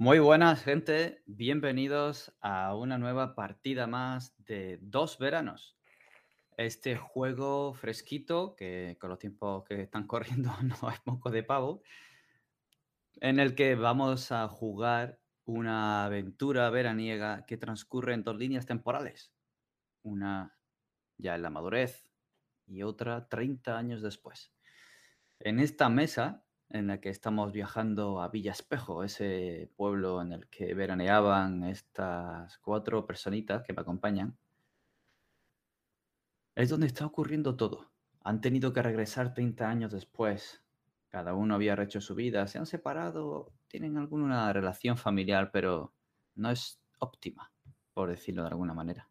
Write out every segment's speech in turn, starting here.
Muy buenas, gente. Bienvenidos a una nueva partida más de Dos Veranos. Este juego fresquito, que con los tiempos que están corriendo no es poco de pavo, en el que vamos a jugar una aventura veraniega que transcurre en dos líneas temporales. Una ya en la madurez y otra 30 años después. En esta mesa en la que estamos viajando a Villa Espejo, ese pueblo en el que veraneaban estas cuatro personitas que me acompañan, es donde está ocurriendo todo. Han tenido que regresar 30 años después. Cada uno había hecho su vida, se han separado, tienen alguna relación familiar, pero no es óptima, por decirlo de alguna manera.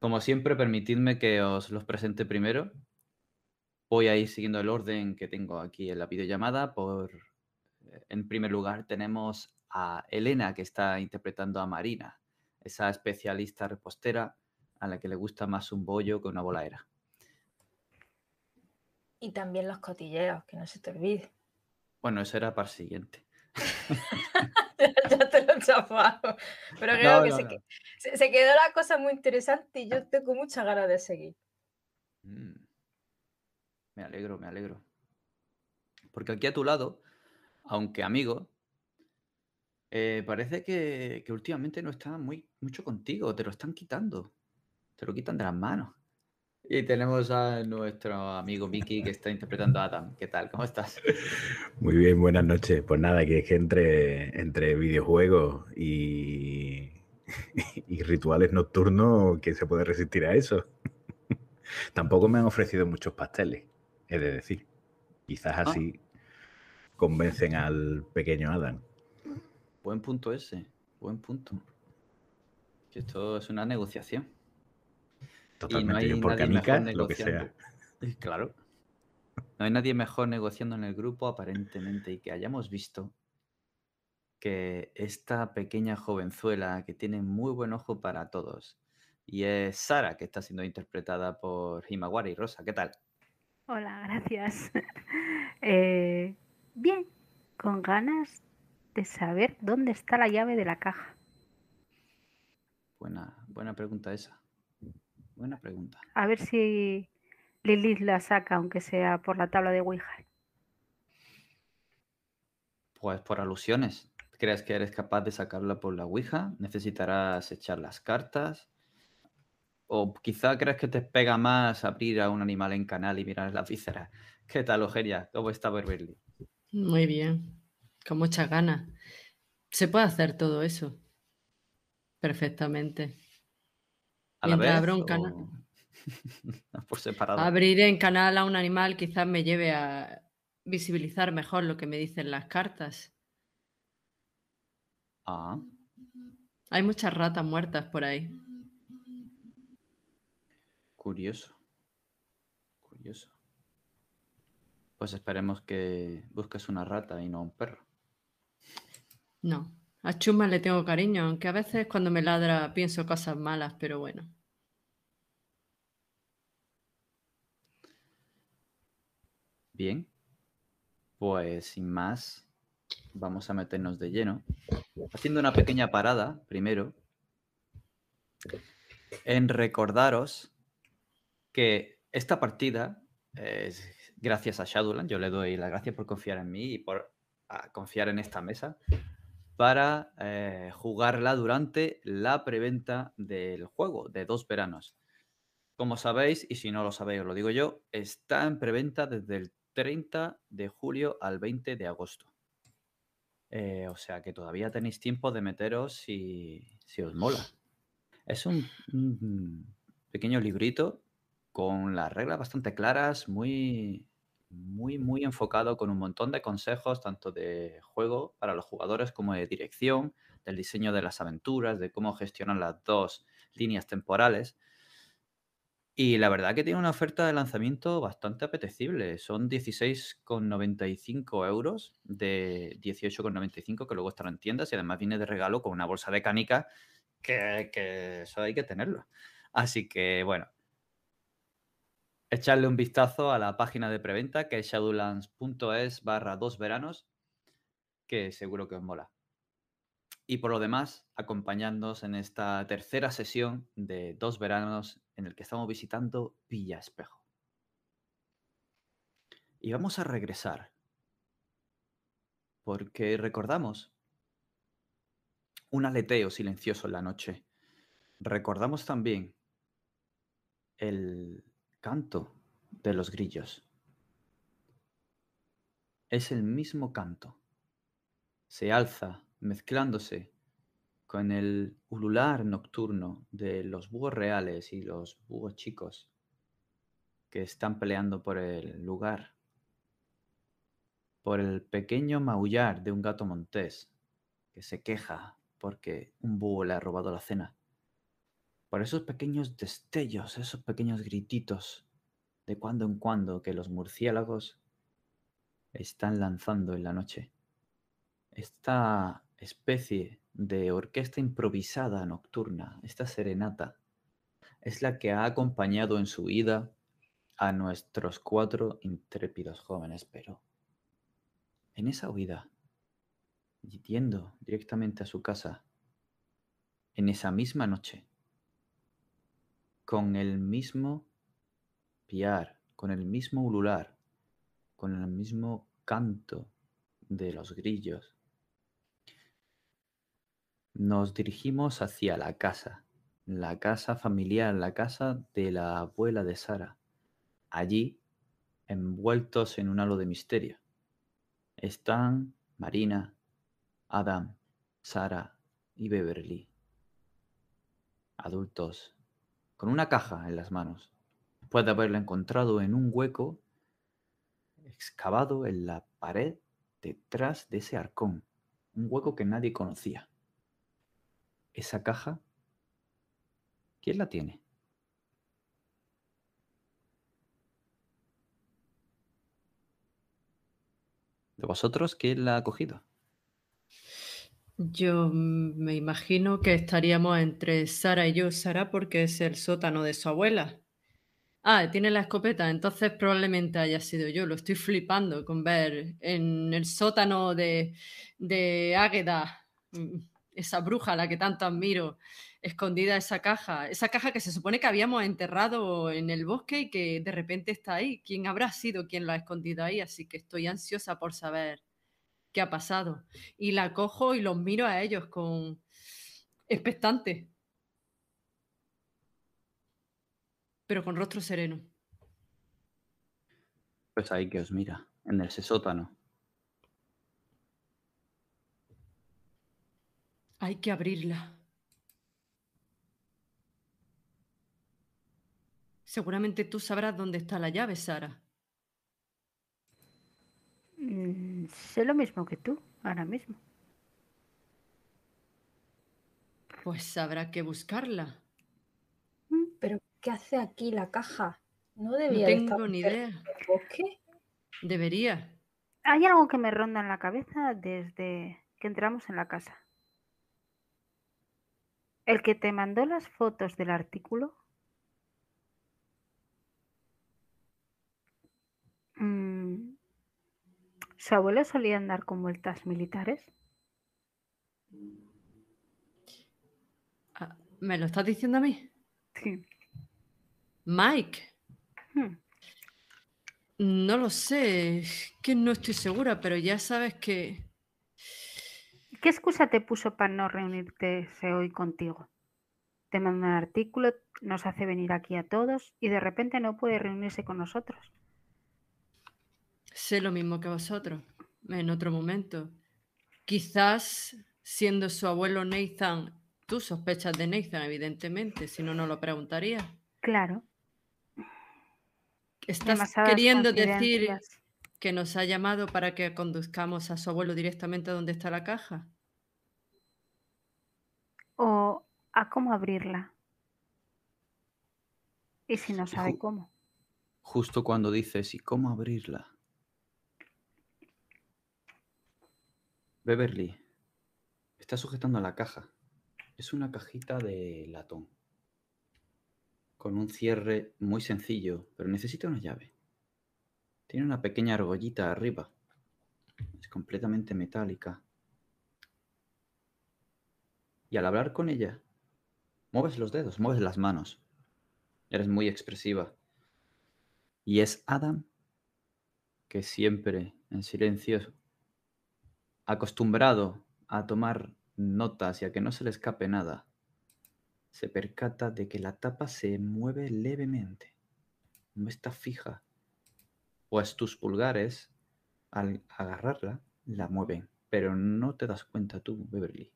Como siempre, permitidme que os los presente primero Voy a ir siguiendo el orden que tengo aquí en la videollamada. Por, eh, en primer lugar, tenemos a Elena, que está interpretando a Marina, esa especialista repostera a la que le gusta más un bollo que una bolaera. Y también los cotilleos, que no se te olvide. Bueno, eso era para el siguiente. ya te lo he chafado. Pero creo que, se, quedó la cosa muy interesante y yo tengo muchas ganas de seguir. Mm. Me alegro, me alegro. Porque aquí a tu lado, aunque amigo, eh, parece que, últimamente no está muy, mucho contigo, te lo están quitando, te lo quitan de las manos. Y tenemos a nuestro amigo Miki que está interpretando a Adam. ¿Qué tal? ¿Cómo estás? Muy bien, buenas noches. Pues nada, que es que entre, entre videojuegos y, y rituales nocturnos, ¿quién se puede resistir a eso? Tampoco me han ofrecido muchos pasteles he de decir. Quizás ah. así convencen al pequeño Adam. Buen punto ese, buen punto. Que esto es una negociación. Totalmente, y por canica, lo que sea. Claro. No hay nadie mejor negociando en el grupo, aparentemente, y que hayamos visto que esta pequeña jovenzuela que tiene muy buen ojo para todos, y es Sara, que está siendo interpretada por Himawari y Rosa. ¿Qué tal? Hola, gracias. Eh, bien, con ganas de saber dónde está la llave de la caja. Buena, buena pregunta esa. Buena pregunta. A ver si Lilith la saca, aunque sea por la tabla de Ouija. Pues por alusiones. ¿Crees que eres capaz de sacarla por la Ouija? ¿Necesitarás echar las cartas? O quizá crees que te pega más abrir a un animal en canal y mirar la vísceras. ¿Qué tal, Eugenia? ¿Cómo está Beverly? Muy bien, con muchas ganas. Se puede hacer todo eso perfectamente. ¿A la vez, un canal. por separado. Abrir en canal a un animal quizás me lleve a visibilizar mejor lo que me dicen las cartas. Ah. Hay muchas ratas muertas por ahí. Curioso. Curioso. Pues esperemos que busques una rata y no un perro. No, a Chuma le tengo cariño, aunque a veces cuando me ladra pienso cosas malas, pero bueno. Bien, pues sin más, vamos a meternos de lleno, haciendo una pequeña parada primero, en recordaros que esta partida gracias a Shadowland. Yo le doy las gracias por confiar en mí y por ah, confiar en esta mesa para eh, jugarla durante la preventa del juego de dos veranos. Como sabéis, y si no lo sabéis, os lo digo yo, está en preventa desde el 30 de julio al 20 de agosto. Eh, o sea que todavía tenéis tiempo de meteros si, si os mola. Es un pequeño librito con las reglas bastante claras, muy, muy, muy enfocado con un montón de consejos, tanto de juego para los jugadores como de dirección, del diseño de las aventuras, de cómo gestionar las dos líneas temporales. Y la verdad que tiene una oferta de lanzamiento bastante apetecible. Son 16,95 euros de 18,95 que luego estarán en tiendas y además viene de regalo con una bolsa de canica que, que eso hay que tenerlo. Así que bueno, echarle un vistazo a la página de preventa que es shadowlands.es barra dos veranos, que seguro que os mola. y por lo demás, acompañándonos en esta tercera sesión de dos veranos en el que estamos visitando Villa Espejo. Y vamos a regresar, porque recordamos un aleteo silencioso en la noche. Recordamos también el canto de los grillos. Es el mismo canto. Se alza mezclándose con el ulular nocturno de los búhos reales y los búhos chicos que están peleando por el lugar, por el pequeño maullar de un gato montés que se queja porque un búho le ha robado la cena, por esos pequeños destellos, esos pequeños grititos de cuando en cuando que los murciélagos están lanzando en la noche. Esta especie de orquesta improvisada nocturna, esta serenata, es la que ha acompañado en su vida a nuestros cuatro intrépidos jóvenes, pero en esa huida, yendo directamente a su casa, en esa misma noche, con el mismo piar, con el mismo ulular, con el mismo canto de los grillos, nos dirigimos hacia la casa, la casa familiar, la casa de la abuela de Sara. Allí, envueltos en un halo de misterio, están Marina, Adam, Sara y Beverly. Adultos, con una caja en las manos, después de haberla encontrado en un hueco excavado en la pared detrás de ese arcón, un hueco que nadie conocía. Esa caja, ¿quién la tiene? ¿De vosotros quién la ha cogido? Yo me imagino que estaríamos entre Sara y yo. Sara porque es el sótano de su abuela. Ah, tiene la escopeta, entonces probablemente haya sido yo. Lo estoy flipando con ver en el sótano de, de Águeda mm, esa bruja a la que tanto admiro, escondida esa caja, esa caja que se supone que habíamos enterrado en el bosque y que de repente está ahí. ¿Quién habrá sido quien la ha escondido ahí? Así que estoy ansiosa por saber qué ha pasado. Y la cojo y los miro a ellos con expectante, pero con rostro sereno. Pues ahí que os mira, en ese sótano. Hay que abrirla. Seguramente tú sabrás dónde está la llave, Sara. Mm, sé lo mismo que tú, ahora mismo. Pues habrá que buscarla. Mm, pero, ¿qué hace aquí la caja? No debía no tengo ni idea. ¿Qué? Debería. Hay algo que me ronda en la cabeza desde que entramos en la casa. ¿El que te mandó las fotos del artículo? Mm, ¿Su abuelo solía andar con vueltas militares? Ah, ¿Me lo estás diciendo a mí? Sí. Mike. Hmm. No lo sé, que no estoy segura, pero ya sabes que ¿Qué excusa te puso para no reunirte hoy contigo? Te manda un artículo, nos hace venir aquí a todos y de repente no puede reunirse con nosotros. Sé lo mismo que vosotros, en otro momento. Quizás, siendo su abuelo Nathan, tú sospechas de Nathan, evidentemente, si no, no lo preguntaría. Claro. ¿Estás queriendo decir que nos ha llamado para que conduzcamos a su abuelo directamente a donde está la caja? o a cómo abrirla. Y si no sabe cómo. Justo cuando dices, ¿y cómo abrirla? Beverly, está sujetando la caja. Es una cajita de latón. Con un cierre muy sencillo, pero necesita una llave. Tiene una pequeña argollita arriba. Es completamente metálica. Y al hablar con ella, mueves los dedos, mueves las manos. Eres muy expresiva. Y es Adam que siempre en silencio, acostumbrado a tomar notas y a que no se le escape nada, se percata de que la tapa se mueve levemente, no está fija, pues tus pulgares, al agarrarla, la mueven, pero no te das cuenta tú, Beverly.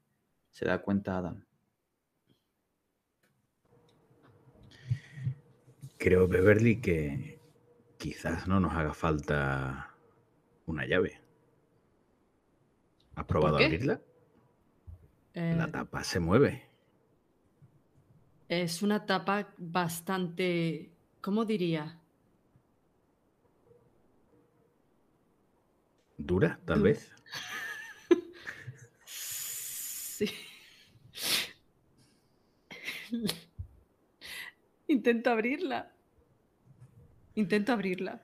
Se da cuenta Adam. Creo, Beverly, que quizás no nos haga falta una llave. ¿Has probado a abrirla? La Eh, tapa se mueve. es una tapa bastante, ¿cómo diría? ¿Dura, tal vez? Sí. Intento abrirla. Intento abrirla.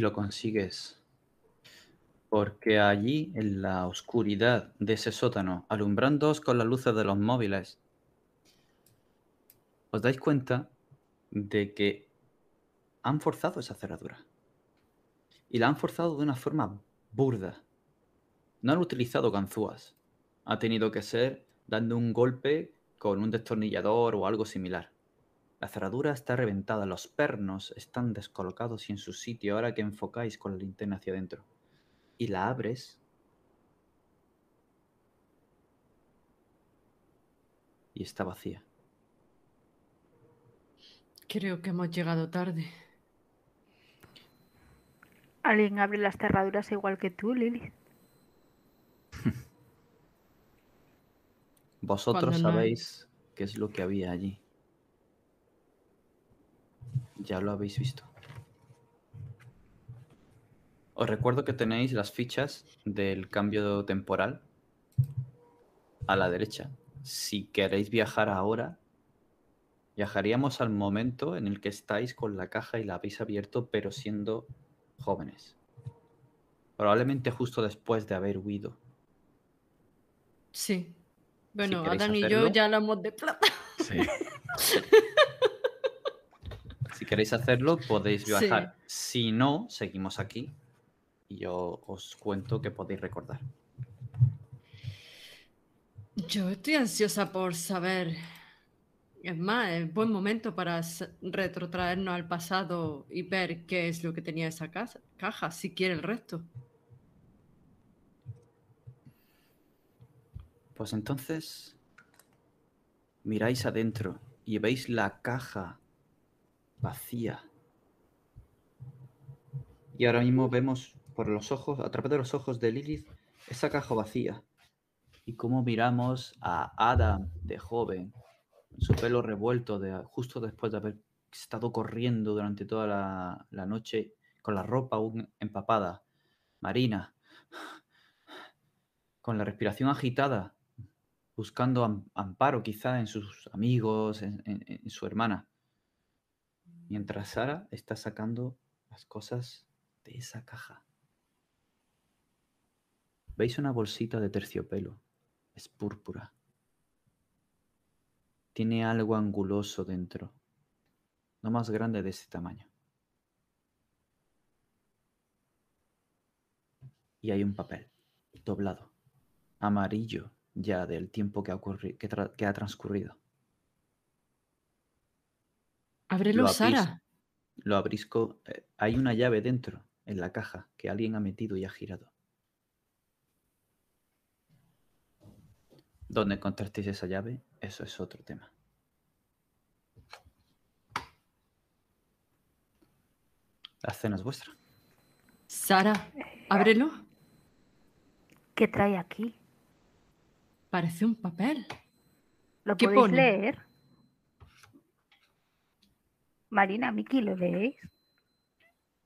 Lo consigues. Porque allí, en la oscuridad de ese sótano, alumbrándoos con las luces de los móviles, os dais cuenta de que han forzado esa cerradura. Y la han forzado de una forma burda. No han utilizado ganzúas. Ha tenido que ser dando un golpe con un destornillador o algo similar. La cerradura está reventada, los pernos están descolocados y en su sitio ahora que enfocáis con la linterna hacia adentro. Y la abres. Y está vacía. Creo que hemos llegado tarde. Alguien abre las cerraduras igual que tú, Lili. Vosotros Cuando no hay- sabéis qué es lo que había allí. Ya lo habéis visto. Os recuerdo que tenéis las fichas del cambio temporal a la derecha. Si queréis viajar ahora, viajaríamos al momento en el que estáis con la caja y la habéis abierto, pero siendo jóvenes. Probablemente justo después de haber huido. Sí. Bueno, Adán y yo ya lo hemos desplazado. Sí. Si queréis hacerlo, podéis Sí. viajar. Si no, seguimos aquí y yo os cuento que podéis recordar. Yo estoy ansiosa por saber. Es más, es buen momento para retrotraernos al pasado y ver qué es lo que tenía esa casa- caja, si quiere el resto. Pues entonces miráis adentro y veis la caja vacía. Y ahora mismo vemos por los ojos, a través de los ojos de Lilith, esa caja vacía. Y cómo miramos a Adam de joven, su pelo revuelto de, justo después de haber estado corriendo durante toda la, noche con la ropa aún empapada. Marina, con la respiración agitada, buscando am- amparo quizá en sus amigos, en su hermana. Mientras Sara está sacando las cosas de esa caja. ¿Veis una bolsita de terciopelo? Es púrpura. Tiene algo anguloso dentro, no más grande de ese tamaño. Y hay un papel doblado, amarillo ya del tiempo que ha, que ha transcurrido. Ábrelo, Lo. Sara. Lo abrís co- eh, hay una llave dentro, en la caja, que alguien ha metido y ha girado. ¿Dónde encontrasteis esa llave? Eso es otro tema. La cena es vuestra. Sara, ábrelo. ¿Qué trae aquí? Parece un papel. ¿Lo ¿Qué podéis pone? leer? Marina, Miki, ¿lo leéis?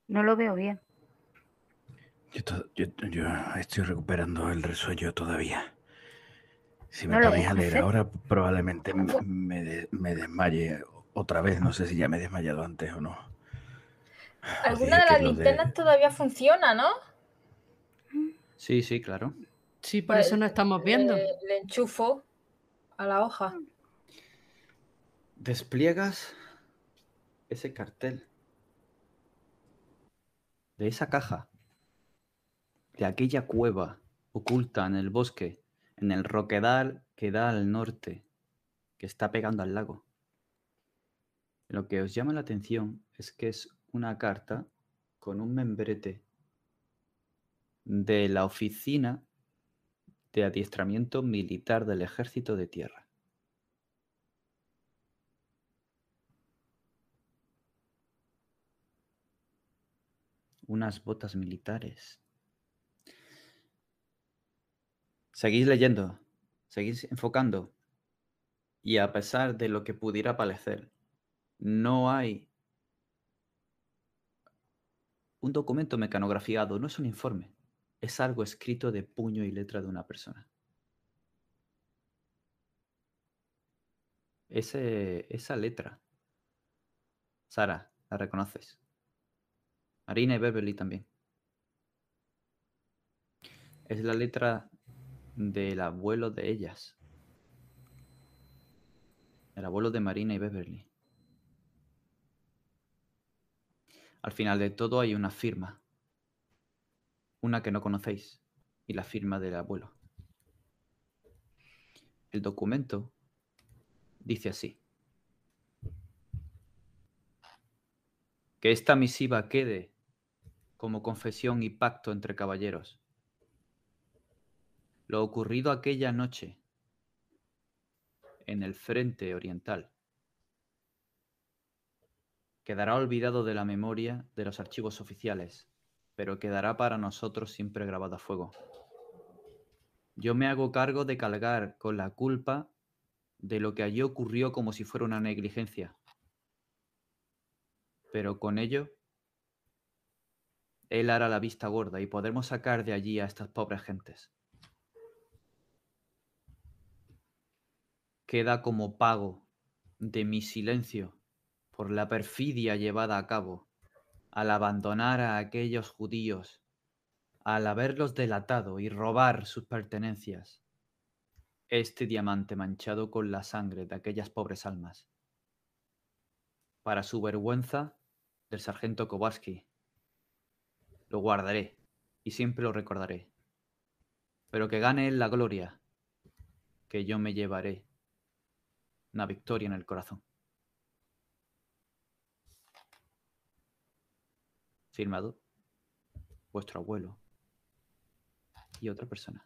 No lo veo bien. Yo, to- yo- yo estoy recuperando el resuello todavía. Si me No ponéis a leer hacer. ahora, probablemente m- me, de- me desmaye otra vez. No sé si ya me he desmayado antes o no. Alguna de las de- linternas todavía funciona, ¿no? Sí, sí, claro. Sí, por Pues, eso no estamos viendo. Le, le enchufo a la hoja. Despliegas ese cartel de esa caja, de aquella cueva oculta en el bosque, en el roquedal que da al norte, que está pegando al lago. Lo que os llama la atención es que es una carta con un membrete de la oficina de adiestramiento militar del ejército de tierra. Unas botas militares. Seguís leyendo, seguís enfocando. Y a pesar de lo que pudiera parecer, no hay un documento mecanografiado, no es un informe, es algo escrito de puño y letra de una persona. Esa letra, Sara, la reconoces. Marina y Beverly también. Es la letra del abuelo de ellas. El abuelo de Marina y Beverly. Al final de todo hay una firma. Una que no conocéis. Y la firma del abuelo. El documento dice así. Que esta misiva quede como confesión y pacto entre caballeros. Lo ocurrido aquella noche en el frente oriental quedará olvidado de la memoria de los archivos oficiales, pero quedará para nosotros siempre grabado a fuego. Yo me hago cargo de cargar con la culpa de lo que allí ocurrió como si fuera una negligencia. Pero con ello, él hará la vista gorda y podremos sacar de allí a estas pobres gentes. Queda como pago de mi silencio por la perfidia llevada a cabo al abandonar a aquellos judíos, al haberlos delatado y robar sus pertenencias. Este diamante manchado con la sangre de aquellas pobres almas. Para su vergüenza del sargento Kowalski. Lo guardaré y siempre lo recordaré. Pero que gane la gloria, que yo me llevaré una victoria en el corazón. Firmado vuestro abuelo y otra persona.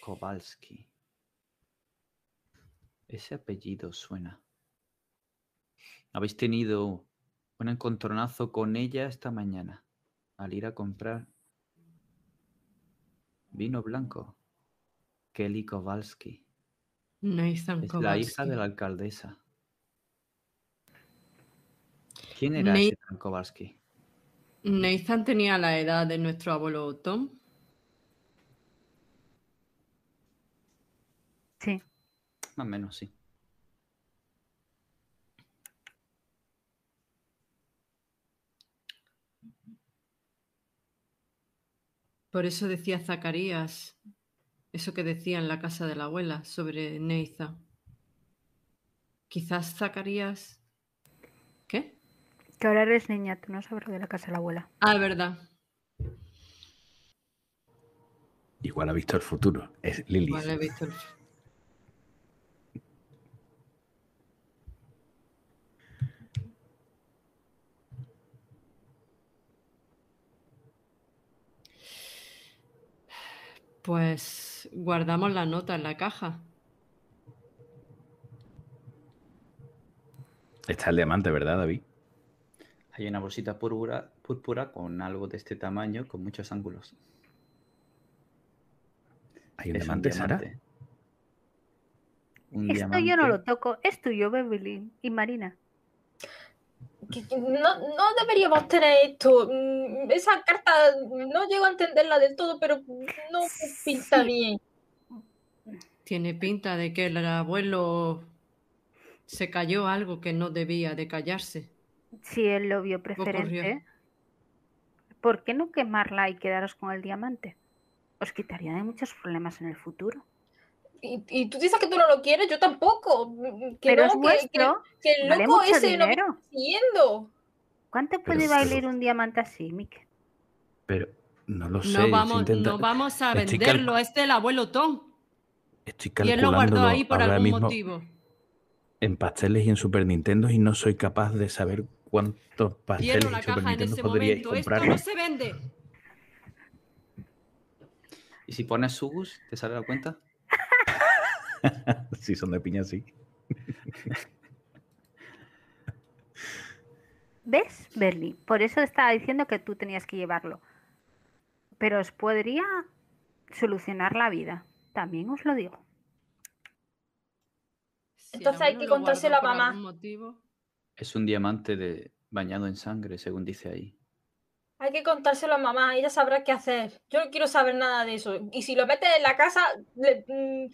Kowalski. Ese apellido suena. Habéis tenido un encontronazo con ella esta mañana al ir a comprar vino blanco. Kelly Kowalski. Nathan Es la hija de la alcaldesa. ¿Quién era ese Nathan Kowalski? Nathan tenía la edad de nuestro abuelo Tom. Sí. Más o menos, sí. Por eso decía Zacarías, eso que decía en la casa de la abuela sobre Nathan. Quizás Zacarías... ¿Qué? Que ahora eres niña, tú no sabes lo de la casa de la abuela. Ah, es verdad. Igual ha visto el futuro. Es Lilith. Vale, he visto el- Pues guardamos la nota en la caja. Está el diamante, ¿verdad, David? Hay una bolsita púrpura, púrpura con algo de este tamaño, con muchos ángulos. Hay un Es diamante, Sara. diamante. Un Esto yo no lo toco, es tuyo, Beverly y Marina. Que- que No, no deberíamos tener esto. Mm, Esa carta no llego a entenderla del todo, pero no pinta Sí. bien. Tiene pinta de que el abuelo se cayó algo que no debía de callarse. Si él lo vio preferente, ¿por qué no quemarla y quedaros con el diamante? Os quitaría de muchos problemas en el futuro. Y, tú dices que tú no lo quieres, yo tampoco. Que Pero es vuestro, que, el loco ese dinero. no siguiendo. ¿Cuánto puede valer un diamante así, Mike? Pero no lo sé. No vamos, no vamos a venderlo, es del abuelo Tom. Estoy calculando. Y él lo guardó ahí por algún motivo. En pasteles y en Super Nintendo y no soy capaz de saber cuántos pasteles y Super Nintendo podría comprar. Esto no se vende. ¿Y si pones Subus, te sale la cuenta? si son de piña, sí. ¿Ves, Berly? Por eso estaba diciendo que tú tenías que llevarlo. Pero os podría solucionar la vida. También os lo digo. Entonces hay que contárselo a mamá. Es un diamante de bañado en sangre, según dice ahí. Hay que contárselo a mamá, ella sabrá qué hacer. Yo no quiero saber nada de eso. Y si lo metes en la casa, mm,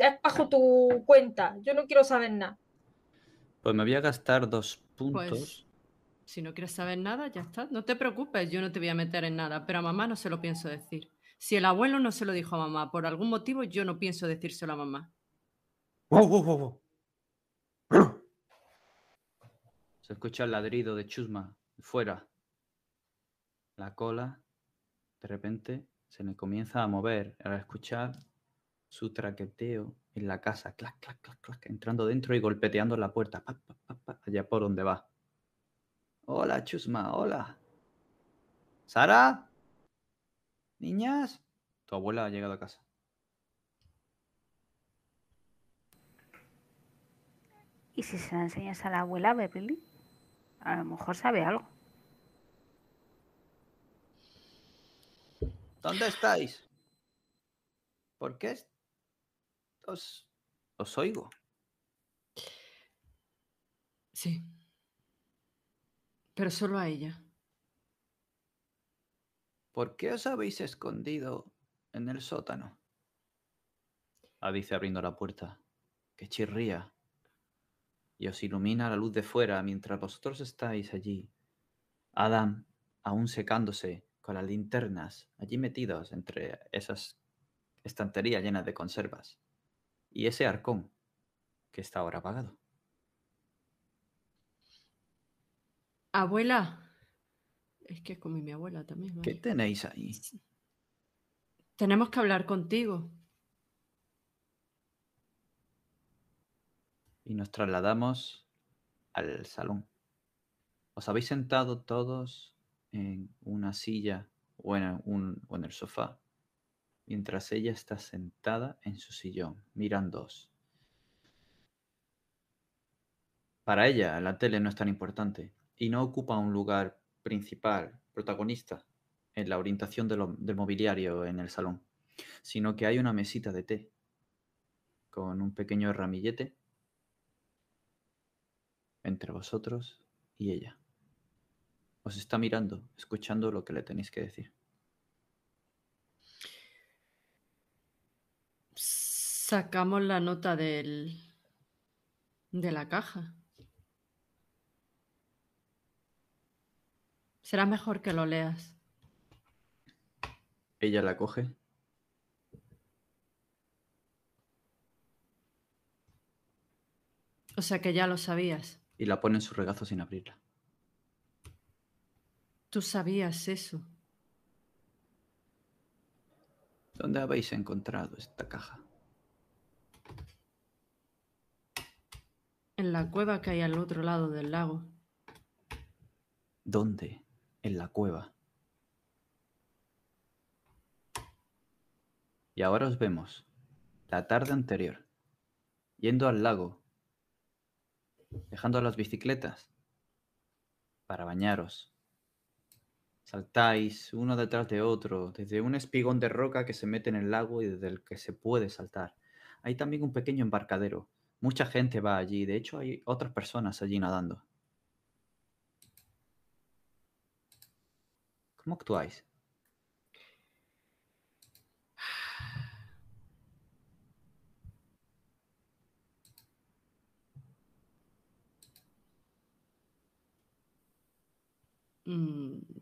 es bajo tu cuenta. Yo no quiero saber nada. Pues me voy a gastar dos puntos. Pues, si no quieres saber nada, ya está. No te preocupes, yo no te voy a meter en nada, pero a mamá no se lo pienso decir. Si el abuelo no se lo dijo a mamá por algún motivo, yo no pienso decírselo a mamá. Se escucha el ladrido de Chusma fuera. La cola, de repente, se le comienza a mover al escuchar su traqueteo en la casa, clac, clac, clac, clac, entrando dentro y golpeteando la puerta, allá por donde va. Hola, Chusma, hola. ¿Sara? ¿Niñas? Tu abuela ha llegado a casa. ¿Y si se la enseñas a la abuela, Beverly? A lo mejor sabe algo. ¿Dónde estáis? ¿Por qué os, os oigo? Sí. Pero solo a ella. ¿Por qué os habéis escondido en el sótano? Ah, dice abriendo la puerta, que chirría y os ilumina la luz de fuera mientras vosotros estáis allí. Adam, aún secándose, con las linternas allí metidos entre esas estanterías llenas de conservas. Y ese arcón, que está ahora apagado. Abuela. Es que es como mi abuela también. ¿Qué tenéis ahí? Tenemos que hablar contigo. y nos trasladamos al salón. Os habéis sentado todos en una silla o en, un, o en el sofá, mientras ella está sentada en su sillón, mirándoos. Para ella, la tele no es tan importante y no ocupa un lugar principal, protagonista, en la orientación del mobiliario en el salón, sino que hay una mesita de té con un pequeño ramillete entre vosotros y ella. Os está mirando, escuchando lo que le tenéis que decir. Sacamos la nota del de la caja. Será mejor que lo leas. Ella la coge. O sea que ya lo sabías y la pone en su regazo sin abrirla. ¿Tú sabías eso? ¿Dónde habéis encontrado esta caja? En la cueva que hay al otro lado del lago. ¿Dónde? En la cueva. Y ahora os vemos, la tarde anterior, yendo al lago dejando las bicicletas para bañaros. Saltáis uno detrás de otro, desde un espigón de roca que se mete en el lago y desde el que se puede saltar. Hay también un pequeño embarcadero. Mucha gente va allí, de hecho hay otras personas allí nadando. ¿Cómo actuáis? Mm,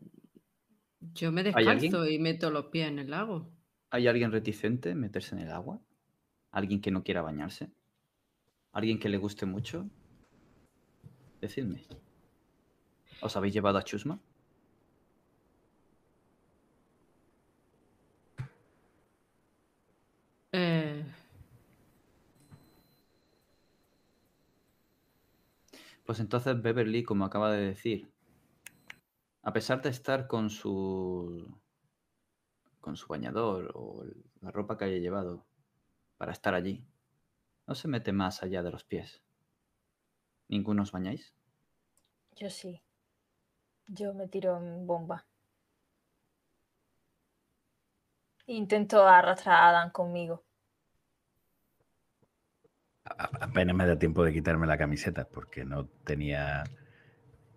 Yo me descalzo y meto los pies en el lago. ¿Hay alguien reticente en meterse en el agua? ¿Alguien que no quiera bañarse? ¿Alguien que le guste mucho? Decidme. ¿Os habéis llevado a Chusma? Eh, Pues entonces Beverly, como acaba de decir, a pesar de estar con su con su bañador o la ropa que haya llevado para estar allí, no se mete más allá de los pies. ¿Ninguno os bañáis? Yo sí. Yo me tiro en bomba. Intento arrastrar a Adam conmigo. A- Apenas me da tiempo de quitarme la camiseta porque no tenía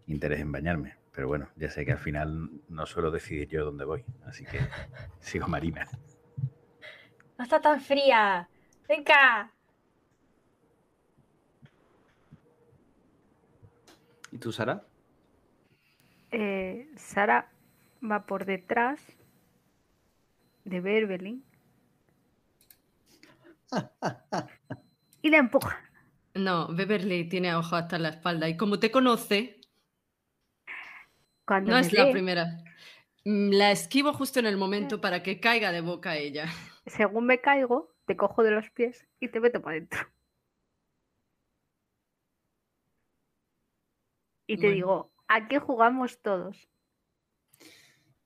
interés en bañarme. Pero bueno, ya sé que al final no suelo decidir yo dónde voy. Así que sigo Marina. No está tan fría. Venga. ¿Y tú, Sara? Eh, Sara va por detrás de Beverly y la empuja. no, Beverly tiene ojos hasta la espalda y como te conoce, Cuando no me es la primera. Mm, La esquivo justo en el momento para que caiga de boca ella. según me caigo, te cojo de los pies y te meto para adentro. Y te Bueno. digo, ¿a qué jugamos todos?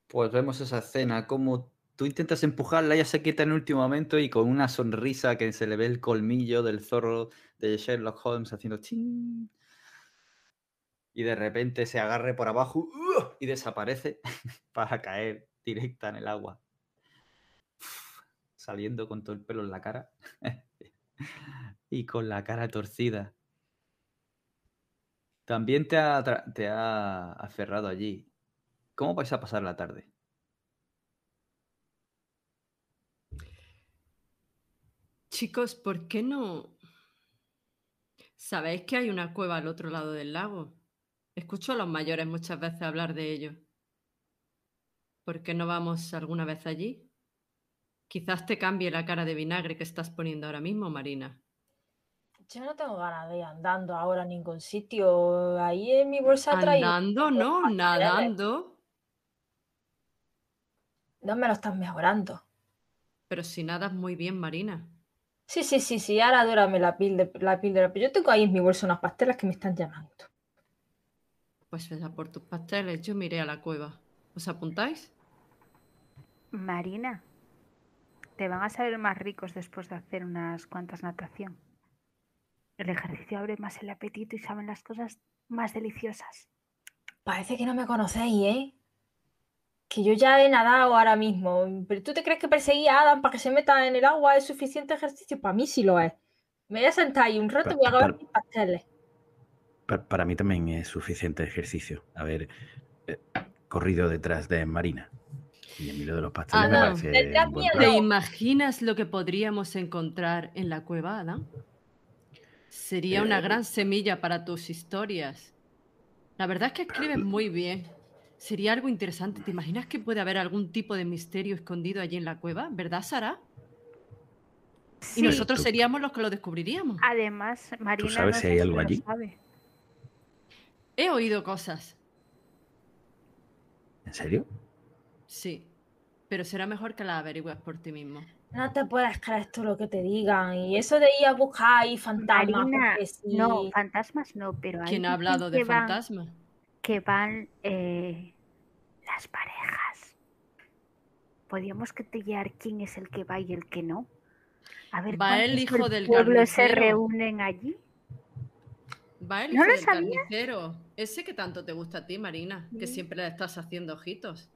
Pues vemos esa escena, como tú intentas empujarla, ella se quita en el último momento y con una sonrisa que se le ve el colmillo del zorro de Sherlock Holmes haciendo ching. Y de repente se agarre por abajo ¡uh! y desaparece para caer directa en el agua. Saliendo con todo el pelo en la cara y con la cara torcida. También te ha, te ha aferrado allí. ¿Cómo vais a pasar la tarde? Chicos, ¿por qué no? ¿Sabéis que hay una cueva al otro lado del lago? Escucho a los mayores muchas veces hablar de ello. ¿Por qué no vamos alguna vez allí? Quizás te cambie la cara de vinagre que estás poniendo ahora mismo, Marina. Yo no tengo ganas de ir andando ahora a ningún sitio. Ahí en mi bolsa traigo. Andando, no, nadando. No me lo estás mejorando. Pero si nadas muy bien, Marina. Sí, sí, sí, sí. Ahora dórame la píldora. La píldora. Pero yo tengo ahí en mi bolsa unas pastelas que me están llamando. Pues vaya por tus pasteles, yo miré a la cueva. ¿Os apuntáis? Marina, te van a saber más ricos después de hacer unas cuantas natación. El ejercicio abre más el apetito y saben las cosas más deliciosas. Parece que no me conocéis, ¿eh? Que yo ya he nadado ahora mismo. ¿Pero tú te crees que perseguir a Adam para que se meta en el agua es suficiente ejercicio? Para mí sí lo es. Me voy a sentar ahí un rato y voy a pa- mis pasteles. Pa- Para mí también es suficiente ejercicio. haber eh, corrido detrás de Marina. Y a mí lo de los pasteles me no, parece detrás un buen mía plan. ¿Te imaginas lo que podríamos encontrar en la cueva, Adam? Sería una Eh, gran semilla para tus historias. La verdad es que escribes muy bien. Sería algo interesante. ¿Te imaginas que puede haber algún tipo de misterio escondido allí en la cueva? ¿Verdad, Sara? Sí, Y nosotros Tú- seríamos los que lo descubriríamos. además, Marina sabes no si hay algo allí? sabe. He oído cosas. ¿En serio? Sí. Pero será mejor que las averigües por ti mismo. No te puedes creer todo lo que te digan. Y eso de ir a buscar ahí fantasmas. Marina, porque sí. no, fantasmas no, pero hay ¿Quién ha hablado de fantasmas? que van eh, las parejas. Podríamos guiar quién es el que va y el que no. A ver, Va el ¿cuántos hijo del pueblo se reúnen allí? Va el No lo del sabía. carnicero. Ese que tanto te gusta a ti, Marina. Que Mm. siempre le estás haciendo ojitos.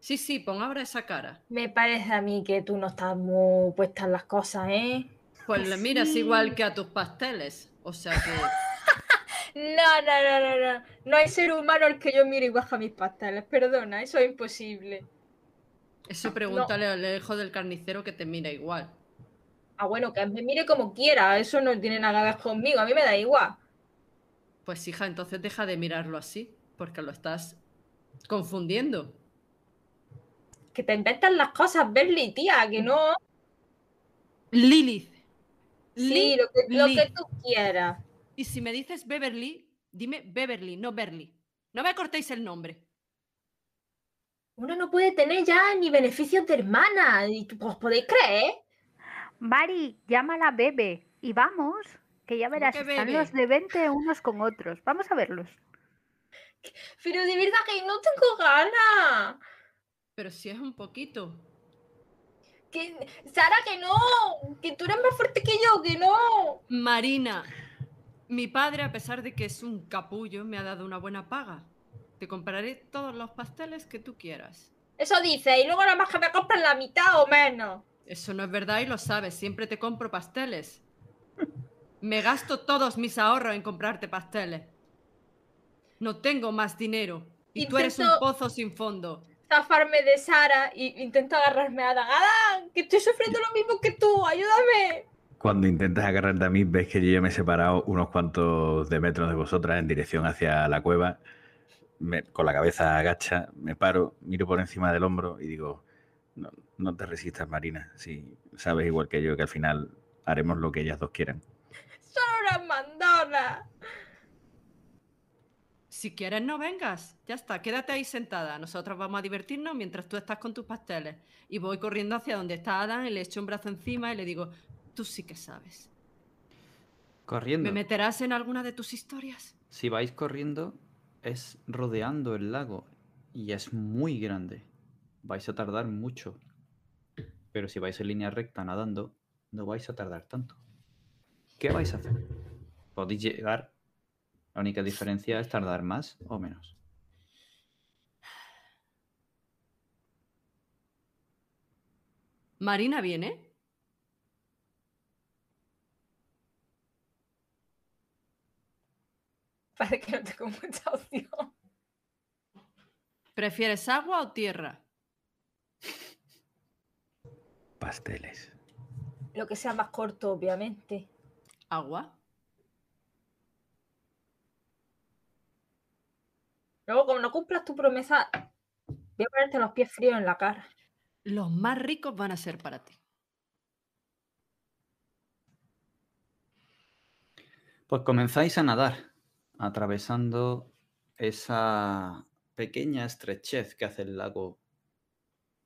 Sí, sí, pon ahora esa cara. Me parece a mí que tú no estás muy puesta en las cosas, ¿eh? Pues le miras sí. igual que a tus pasteles. O sea que. No, no, no, no, no. No hay ser humano al que yo mire igual a mis pasteles. Perdona, eso es imposible. Eso pregúntale al hijo del carnicero que te mira igual. Ah, bueno, que me mire como quiera. Eso no tiene nada que ver conmigo. A mí me da igual. Pues hija, entonces deja de mirarlo así, porque lo estás Confundiendo. Que te inventan las cosas, Berly, tía, que no. Lilith. Sí, lo que, lo que Lilith. tú quieras. Y si me dices Beverly, dime Beverly, no Berly. No me cortéis el nombre. Uno no puede tener ya ni beneficios de hermana. ¿Y os podéis creer? Mari, llámala Bebe y vamos, que ya ¿Cómo verás, que están los de 20 unos con otros. Vamos a verlos. Pero de verdad que no tengo ganas. Pero si es un poquito. Que, Sara, que no. Que tú eres más fuerte que yo, que no. Marina, mi padre, a pesar de que es un capullo, me ha dado una buena paga. Te compraré todos los pasteles que tú quieras. Eso dice, y luego nada más que me compran la mitad o menos. Eso no es verdad y lo sabes. Siempre te compro pasteles. Me gasto todos mis ahorros en comprarte pasteles. No tengo más dinero. Y tú eres un pozo sin fondo. Zafarme de Sara y intento agarrarme a Adán. Adán, que estoy sufriendo lo mismo que tú, ayúdame. Cuando intentas agarrarte a mí, ves que yo ya me he separado unos cuantos de metros de vosotras en dirección hacia la cueva. Me- con la cabeza agacha, me paro, miro por encima del hombro y digo, no, no te resistas, Marina. Si sabes igual que yo que al final haremos lo que ellas dos quieran. Son unas mandonas. Si quieres, no vengas. Ya está, quédate ahí sentada. Nosotros vamos a divertirnos mientras tú estás con tus pasteles. Y voy corriendo hacia donde está Adam y le echo un brazo encima y le digo, tú sí que sabes. Corriendo. ¿Me meterás en alguna de tus historias? Si vais corriendo, es rodeando el lago y es muy grande. Vais a tardar mucho. Pero si vais en línea recta nadando, no vais a tardar tanto. ¿Qué vais a hacer? Podéis llegar. La única diferencia es tardar más o menos. ¿Marina viene? Parece que no tengo mucha opción. ¿Prefieres agua o tierra? Pasteles. Lo que sea más corto, obviamente. Agua. Luego, como no cumplas tu promesa, voy a ponerte los pies fríos en la cara. Los más ricos van a ser para ti. Pues comenzáis a nadar, atravesando esa pequeña estrechez que hace el lago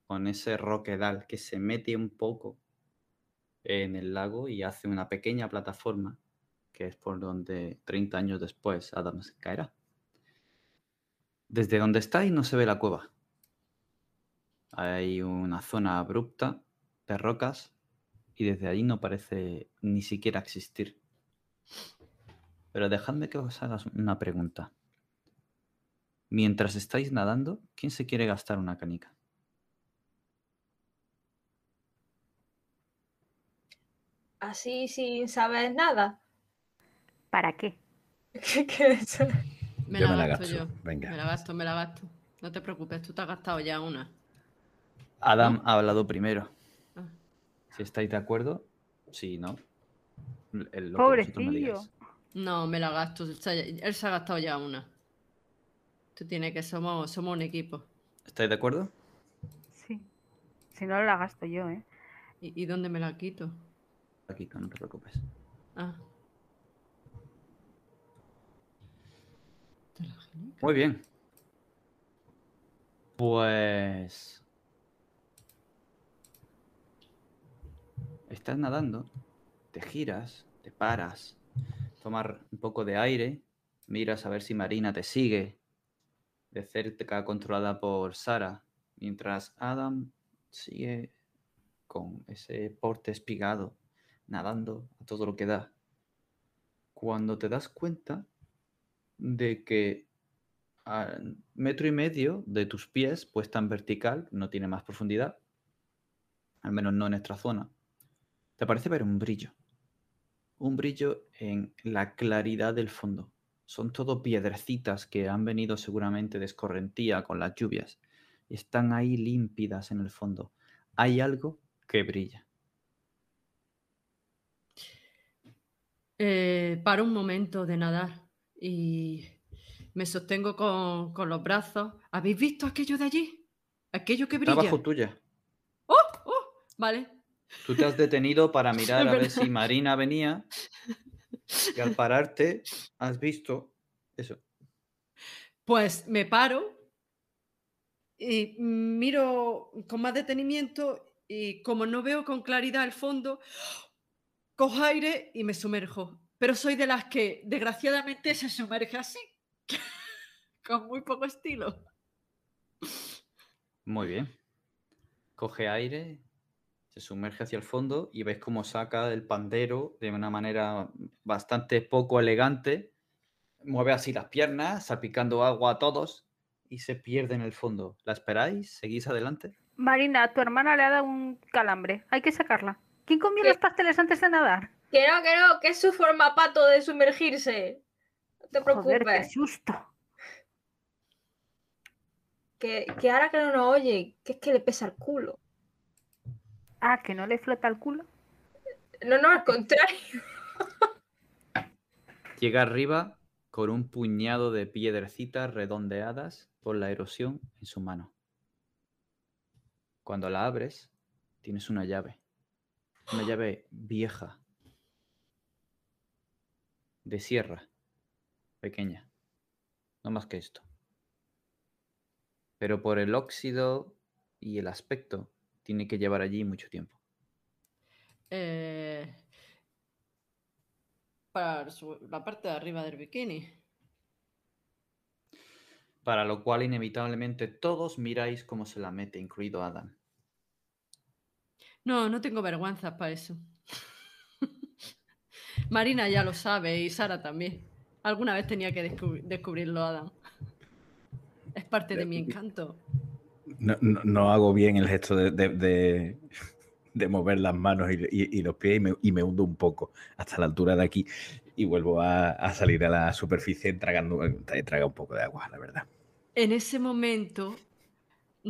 con ese roquedal que se mete un poco en el lago y hace una pequeña plataforma que es por donde 30 años después Adams caerá. Desde donde estáis no se ve la cueva. Hay una zona abrupta de rocas y desde allí no parece ni siquiera existir. Pero dejadme que os haga una pregunta. Mientras estáis nadando, ¿quién se quiere gastar una canica? Así sin saber nada. ¿Para qué? ¿Qué, qué es? Me Yo la me la gasto gasto, yo. venga. Me la gasto, me la gasto. No te preocupes, tú te has gastado ya una. Adam ha hablado primero. Ah. Si estáis de acuerdo, si no. el- lo que vosotros me Pobrecillo. No, me la gasto. Él se ha- él se ha gastado ya una. Tú tienes que somos, somos un equipo. ¿Estáis de acuerdo? Sí. Si no, la gasto yo, ¿eh? ¿Y, y dónde me la quito? Aquí, no te preocupes. Ah. Muy bien. Pues. Estás nadando, te giras, te paras, tomar un poco de aire, miras a ver si Marina te sigue, de cerca controlada por Sara, mientras Adam sigue con ese porte espigado, nadando a todo lo que da. Cuando te das cuenta de que a metro y medio de tus pies, puesta en vertical, no tiene más profundidad, al menos no en esta zona, te parece ver un brillo. Un brillo en la claridad del fondo. Son todo piedrecitas que han venido seguramente de escorrentía con las lluvias. Están ahí límpidas en el fondo. Hay algo que brilla. Eh, paro un momento de nadar y Me sostengo con, con los brazos. ¿Habéis visto aquello de allí? Aquello que brilla. Está bajo tuya. ¡Oh! ¡Oh! Vale. Tú te has detenido para mirar a ver si Marina venía y al pararte has visto eso. Pues me paro y miro con más detenimiento y como no veo con claridad el fondo, cojo aire y me sumerjo. Pero soy de las que desgraciadamente se sumerge así, con muy poco estilo. Muy bien. Coge aire, se sumerge hacia el fondo y ves cómo saca el pandero de una manera bastante poco elegante. Mueve así las piernas, salpicando agua a todos y se pierde en el fondo. ¿La esperáis? ¿Seguís adelante? Marina, a tu hermana le ha dado un calambre. Hay que sacarla. ¿Quién comió ¿Qué? los pasteles antes de nadar? Que no, que no, que es su forma pato de sumergirse. No te Joder, qué preocupes. susto. Que, que ahora que no nos oye, que es que le pesa el culo. Ah, que no le flota el culo. No, no, al contrario. Llega arriba con un puñado de piedrecitas redondeadas por la erosión en su mano. Cuando la abres, tienes una llave. Una llave vieja. De sierra. Pequeña. No más que esto. Pero por el óxido y el aspecto, tiene que llevar allí mucho tiempo. Eh, para su- la parte de arriba del bikini. Para lo cual, inevitablemente, todos miráis cómo se la mete, incluido Adam. No, no tengo vergüenza para eso. Marina ya lo sabe y Sara también. Alguna vez tenía que descubri- descubrirlo, Adam. Es parte de mi encanto. No, no- no hago bien el gesto de, de- de- de mover las manos y, y- y los pies y me, y me hundo un poco hasta la altura de aquí y vuelvo a, a salir a la superficie tragando, traga un poco de agua, la verdad. En ese momento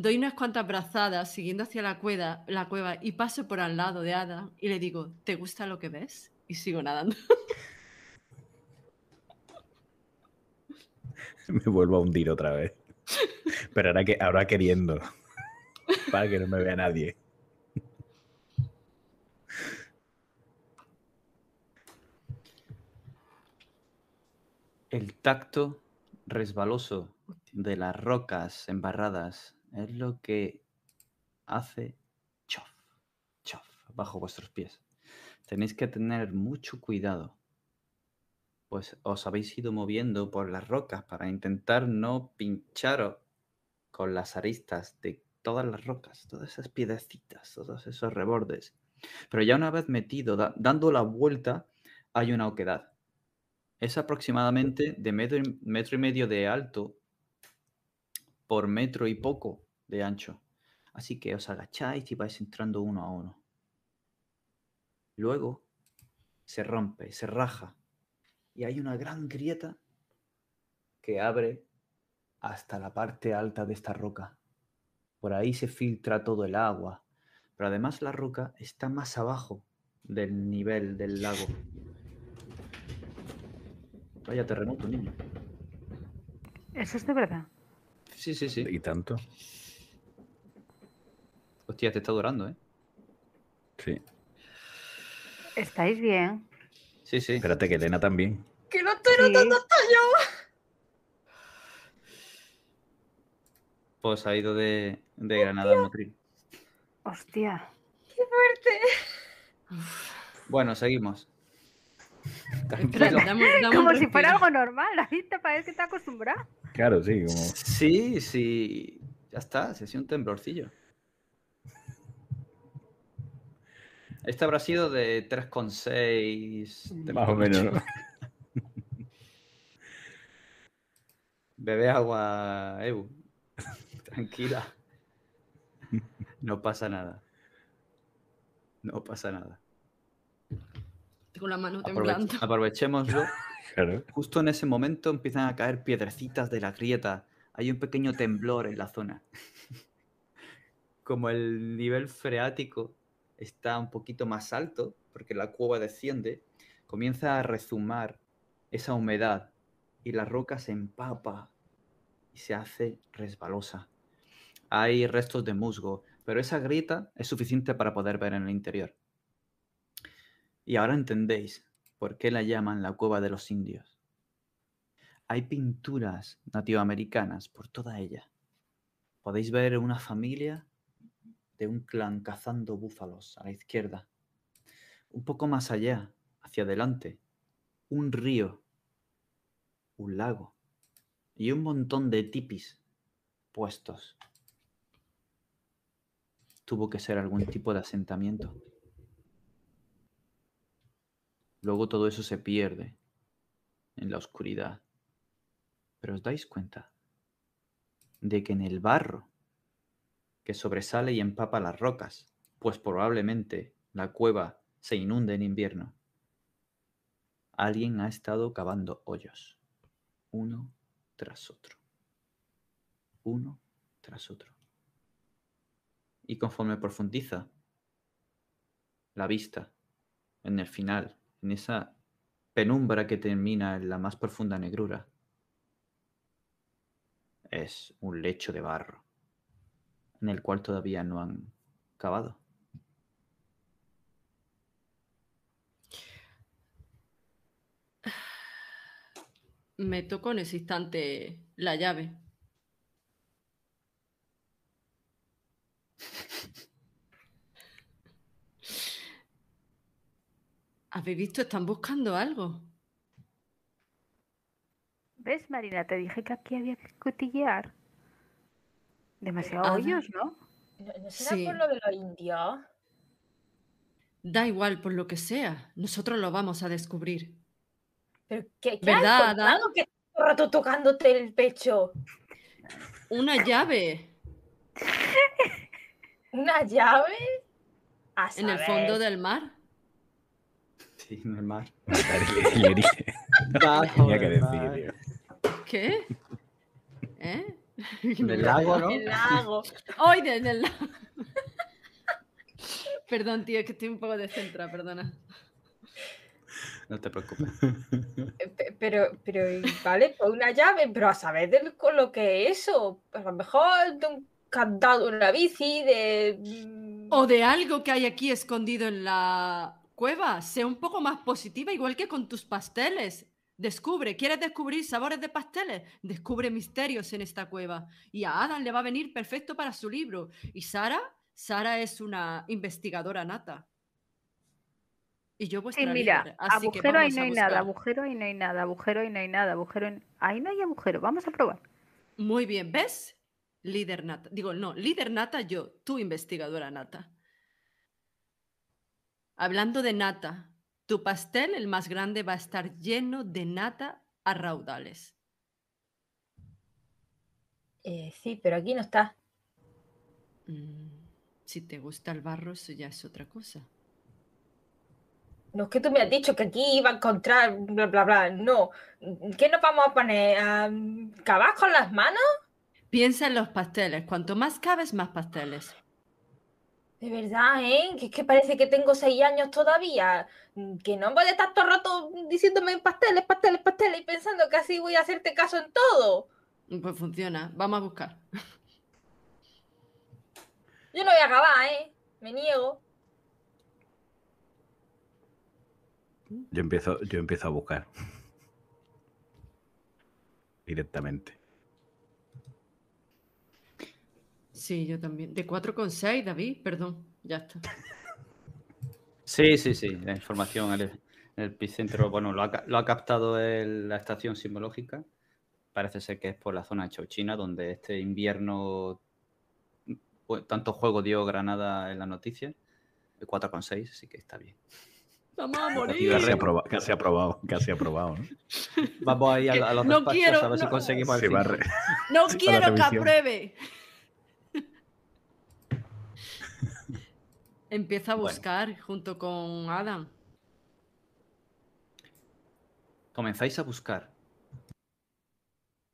doy unas cuantas brazadas siguiendo hacia la cueva, la cueva y paso por al lado de Adam y le digo, ¿te gusta lo que ves? Y sigo nadando. Me vuelvo a hundir otra vez. Pero ahora, que, ahora queriendo. Para que no me vea nadie. El tacto resbaloso de las rocas embarradas es lo que hace chof, chof bajo vuestros pies. Tenéis que tener mucho cuidado, pues os habéis ido moviendo por las rocas para intentar no pincharos con las aristas de todas las rocas, todas esas piedecitas, todos esos rebordes. Pero ya una vez metido, da- dando la vuelta, hay una oquedad. Es aproximadamente de metro y medio de alto por metro y poco de ancho. Así que os agacháis y vais entrando uno a uno. Luego se rompe, se raja y hay una gran grieta que abre hasta la parte alta de esta roca. Por ahí se filtra todo el agua, pero además la roca está más abajo del nivel del lago. Vaya terremoto, niño. Eso es de verdad. Sí, sí, sí. Y tanto. Hostia, te está durando, ¿eh? Sí. ¿Estáis bien? Sí, sí. Espérate que Elena también. Que no estoy Sí. notando hasta yo. Pues ha ido de, de Granada al Motril. Hostia. Qué fuerte. Bueno, seguimos. Tranquilo. Como si fuera algo normal. Ahí te parece que está acostumbrado. Claro, sí, como. Sí, sí. Ya está, se siente un temblorcillo. Este habrá sido de 3,6. Más o menos, ¿no? Bebe agua, Ebu. Tranquila. No pasa nada. No pasa nada. Tengo la mano temblando. aprovechémoslo. Justo en ese momento empiezan a caer piedrecitas de la grieta. Hay un pequeño temblor en la zona. Como el nivel freático está un poquito más alto, porque la cueva desciende, comienza a rezumar esa humedad y la roca se empapa y se hace resbalosa. Hay restos de musgo, pero esa grieta es suficiente para poder ver en el interior. Y ahora entendéis por qué la llaman la cueva de los indios. Hay pinturas nativoamericanas por toda ella. Podéis ver una familia de un clan cazando búfalos a la izquierda. Un poco más allá, hacia adelante, un río, un lago y un montón de tipis puestos. Tuvo que ser algún tipo de asentamiento. Luego todo eso se pierde en la oscuridad. Pero os dais cuenta de que en el barro que sobresale y empapa las rocas, pues probablemente la cueva se inunde en invierno, alguien ha estado cavando hoyos, uno tras otro, uno tras otro. Y conforme profundiza la vista en el final en esa penumbra que termina en la más profunda negrura, es un lecho de barro en el cual todavía no han cavado. Me tocó en ese instante la llave. ¿Habéis visto? Están buscando algo. ¿Ves, Marina? Te dije que aquí había que cotillear. Demasiado Ada. hoyos, ¿no? ¿No, no será Sí. por lo de los indios? Da igual por lo que sea. Nosotros lo vamos a descubrir. ¿Pero qué, qué ¿Verdad, has que todo el rato tocándote el pecho? Una llave ¿Una llave? A en el fondo del mar. Sí, Tenía que decir, mar. tío. ¿Qué? ¿Eh? Del lago, ¿no? El lago. ¡Ay, desde el lago! Perdón, tío, es que estoy un poco descentrada, perdona. No te preocupes. Eh, pe- Pero, pero, vale, pues una llave, pero a saber del- con lo que es eso. A lo mejor de un candado en una bici, de. mm, O de algo que hay aquí escondido en la cueva. Sé un poco más positiva, igual que con tus pasteles. Descubre, ¿quieres descubrir sabores de pasteles? Descubre misterios en esta cueva. Y a Adam le va a venir perfecto para su libro. Y Sara, Sara es una investigadora nata. Y yo vuestra Sí, mira, así que agujero ahí no hay nada, agujero ahí no hay nada, agujero ahí no hay nada, agujero en- ahí no hay agujero. Vamos a probar. Muy bien, ¿ves? Líder nata. Digo, no, líder nata yo, tú investigadora nata. Hablando de nata, tu pastel, el más grande, va a estar lleno de nata a raudales. eh, sí, pero aquí no está. Mm, si te gusta el barro, eso ya es otra cosa. No es que tú me has dicho que aquí iba a encontrar bla bla bla. No. ¿Qué nos vamos a poner? ¿A cavar con las manos? Piensa en los pasteles. Cuanto más cabes, más pasteles. De verdad, ¿eh? Que es que parece que tengo seis años todavía. Mm, Que no puede estar todo el rato diciéndome pasteles, pasteles, pasteles y pensando que así voy a hacerte caso en todo. Pues funciona. Vamos a buscar. Yo no voy a acabar, ¿eh? Me niego. Yo empiezo, yo empiezo a buscar. Directamente. Sí, yo también. De 4,6, David. Perdón, ya está. Sí, sí, sí. La información, el, el epicentro, bueno, lo ha, lo ha captado el- la estación sismológica. Parece ser que es por la zona de Chauchina, donde este invierno pues, tanto juego dio Granada en la noticia. El 4,6, así que está bien. Vamos a Casi, morir. aproba- casi aprobado, casi aprobado, ¿no? Vamos a ir a, a los No despachos quiero, a ver si no. conseguimos el No quiero que apruebe. Empieza a Bueno. buscar junto con Adam. Comenzáis a buscar.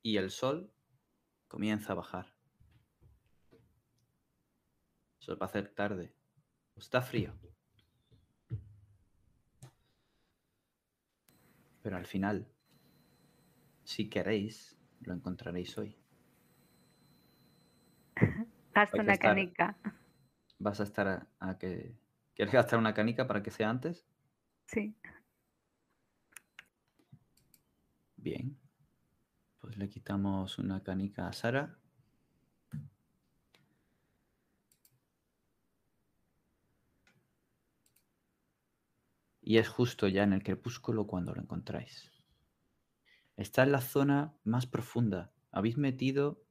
Y el sol comienza a bajar. Se os va a hacer tarde. Está frío. Pero al final si queréis, lo encontraréis hoy. Que una estar- canica. ¿Vas a estar a, a que... ¿Quieres gastar una canica para que sea antes? Sí. Bien. Pues le quitamos una canica a Sara. Y es justo ya en el crepúsculo cuando lo encontráis. Está en la zona más profunda. Habéis metido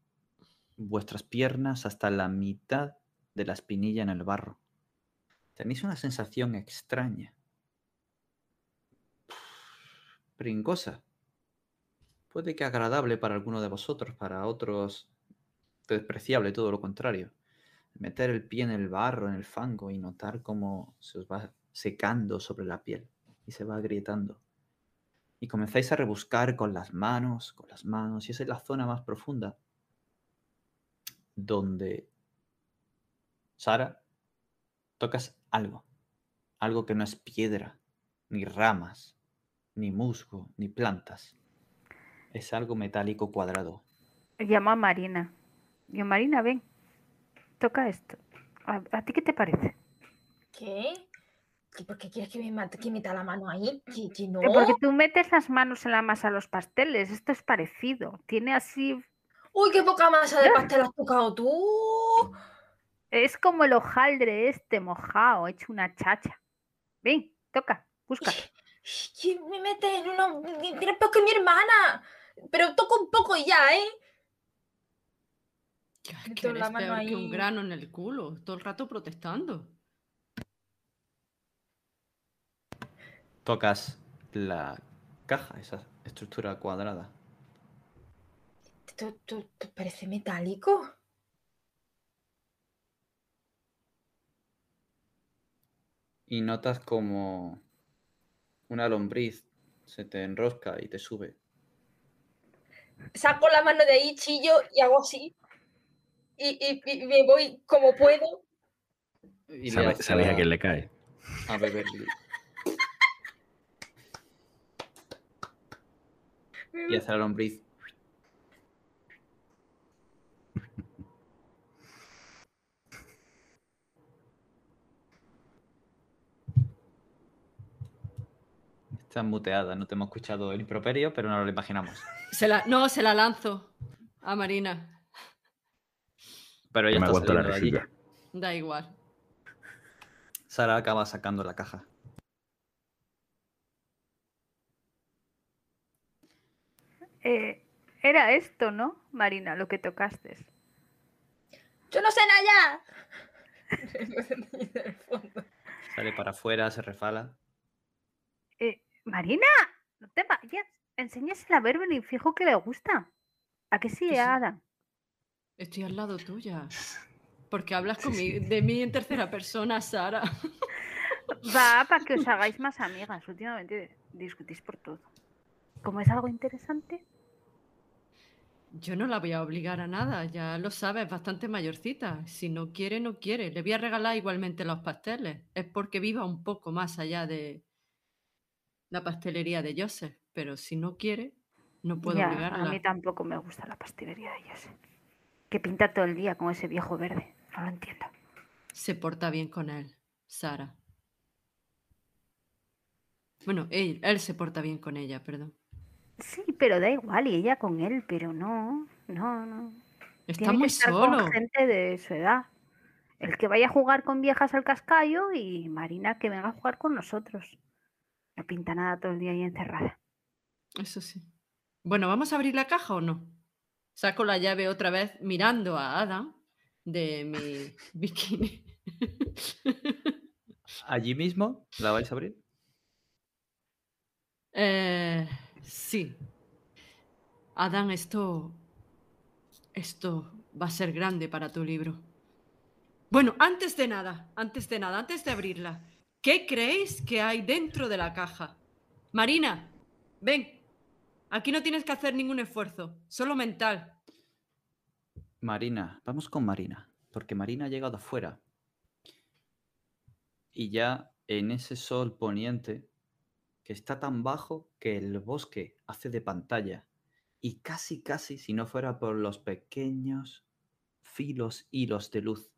vuestras piernas hasta la mitad de la espinilla en el barro. Tenéis una sensación extraña. Pringosa. Puede que agradable para alguno de vosotros, para otros despreciable, todo lo contrario. Meter el pie en el barro, en el fango y notar cómo se os va secando sobre la piel y se va agrietando. Y comenzáis a rebuscar con las manos, con las manos, y esa es la zona más profunda donde Sara tocas algo, algo que no es piedra, ni ramas, ni musgo, ni plantas. Es algo metálico cuadrado. Llamo a Marina. Yo, Marina, ven. Toca esto. ¿A, a ti qué te parece? ¿Qué? ¿Y ¿Por qué quieres que me mate, que meta la mano ahí? Que, que no. Eh, Porque tú metes las manos en la masa de los pasteles. Esto es parecido. Tiene así. Uy, qué poca masa de pastel has tocado tú. Es como el hojaldre este mojado, hecho una chacha. Ven, toca, busca. ¿Qué me metes en una. Tienes peor que mi hermana. Pero toco un poco y ya, ¿eh? Es que la eres mano peor que un grano en el culo, todo el rato protestando. Tocas la caja, esa estructura cuadrada. ¿Esto, esto- esto parece metálico? Y notas como una lombriz se te enrosca y te sube. Saco la mano de ahí, chillo y hago así. Y, y- y me voy como puedo. Y ¿Sabe- ¿Sabéis a la- quién le cae? a Beverly. Y hace la lombriz. Está muteada, no te hemos escuchado el improperio, pero no lo imaginamos. Se la, no, se la lanzo a Marina. Pero ella me está aguanto la saliendo de allí. Da igual. Sara acaba sacando la caja. Eh, era esto, ¿no, Marina, lo que tocaste? ¡Yo no sé nada! Sale para afuera, se refala. Marina, no te vayas. Enséñasela a Beverly, fijo que le gusta. ¿A que sí. Adam? Estoy al lado tuya. Porque hablas Sí, conmi- sí. de mí en tercera persona, Sara. Va para que os hagáis más amigas. Últimamente discutís por todo. Como es algo interesante, Yo no la voy a obligar a nada, ya lo sabes, bastante mayorcita. Si no quiere, no quiere. Le voy a regalar igualmente los pasteles. Es porque viva un poco más allá de la pastelería de Joseph. Pero si no quiere, no puedo ya, a obligarla. mí tampoco me gusta la pastelería de ellos. Que pinta todo el día con ese viejo verde. No lo entiendo. Se porta bien con él, Sara. Bueno, él, él se porta bien con ella, perdón. Sí, pero da igual, y ella con él, pero no, no, no. Está Tiene que muy estar solo. con gente de su edad. El que vaya a jugar con viejas al cascallo y Marina que venga a jugar con nosotros. No pinta nada todo el día ahí encerrada. Eso sí. Bueno, ¿vamos a abrir la caja o no? Saco la llave otra vez mirando a Adam de mi bikini. ¿Allí mismo la vais a abrir? Eh, sí. Adam, esto. Esto va a ser grande para tu libro. Bueno, antes de nada, antes de nada, antes de abrirla, ¿qué creéis que hay dentro de la caja? Marina, ven. Aquí no tienes que hacer ningún esfuerzo, solo mental. Marina, vamos con Marina, porque Marina ha llegado afuera. Y ya en ese sol poniente, que está tan bajo que el bosque hace de pantalla, y casi, casi, si no fuera por los pequeños filos hilos de luz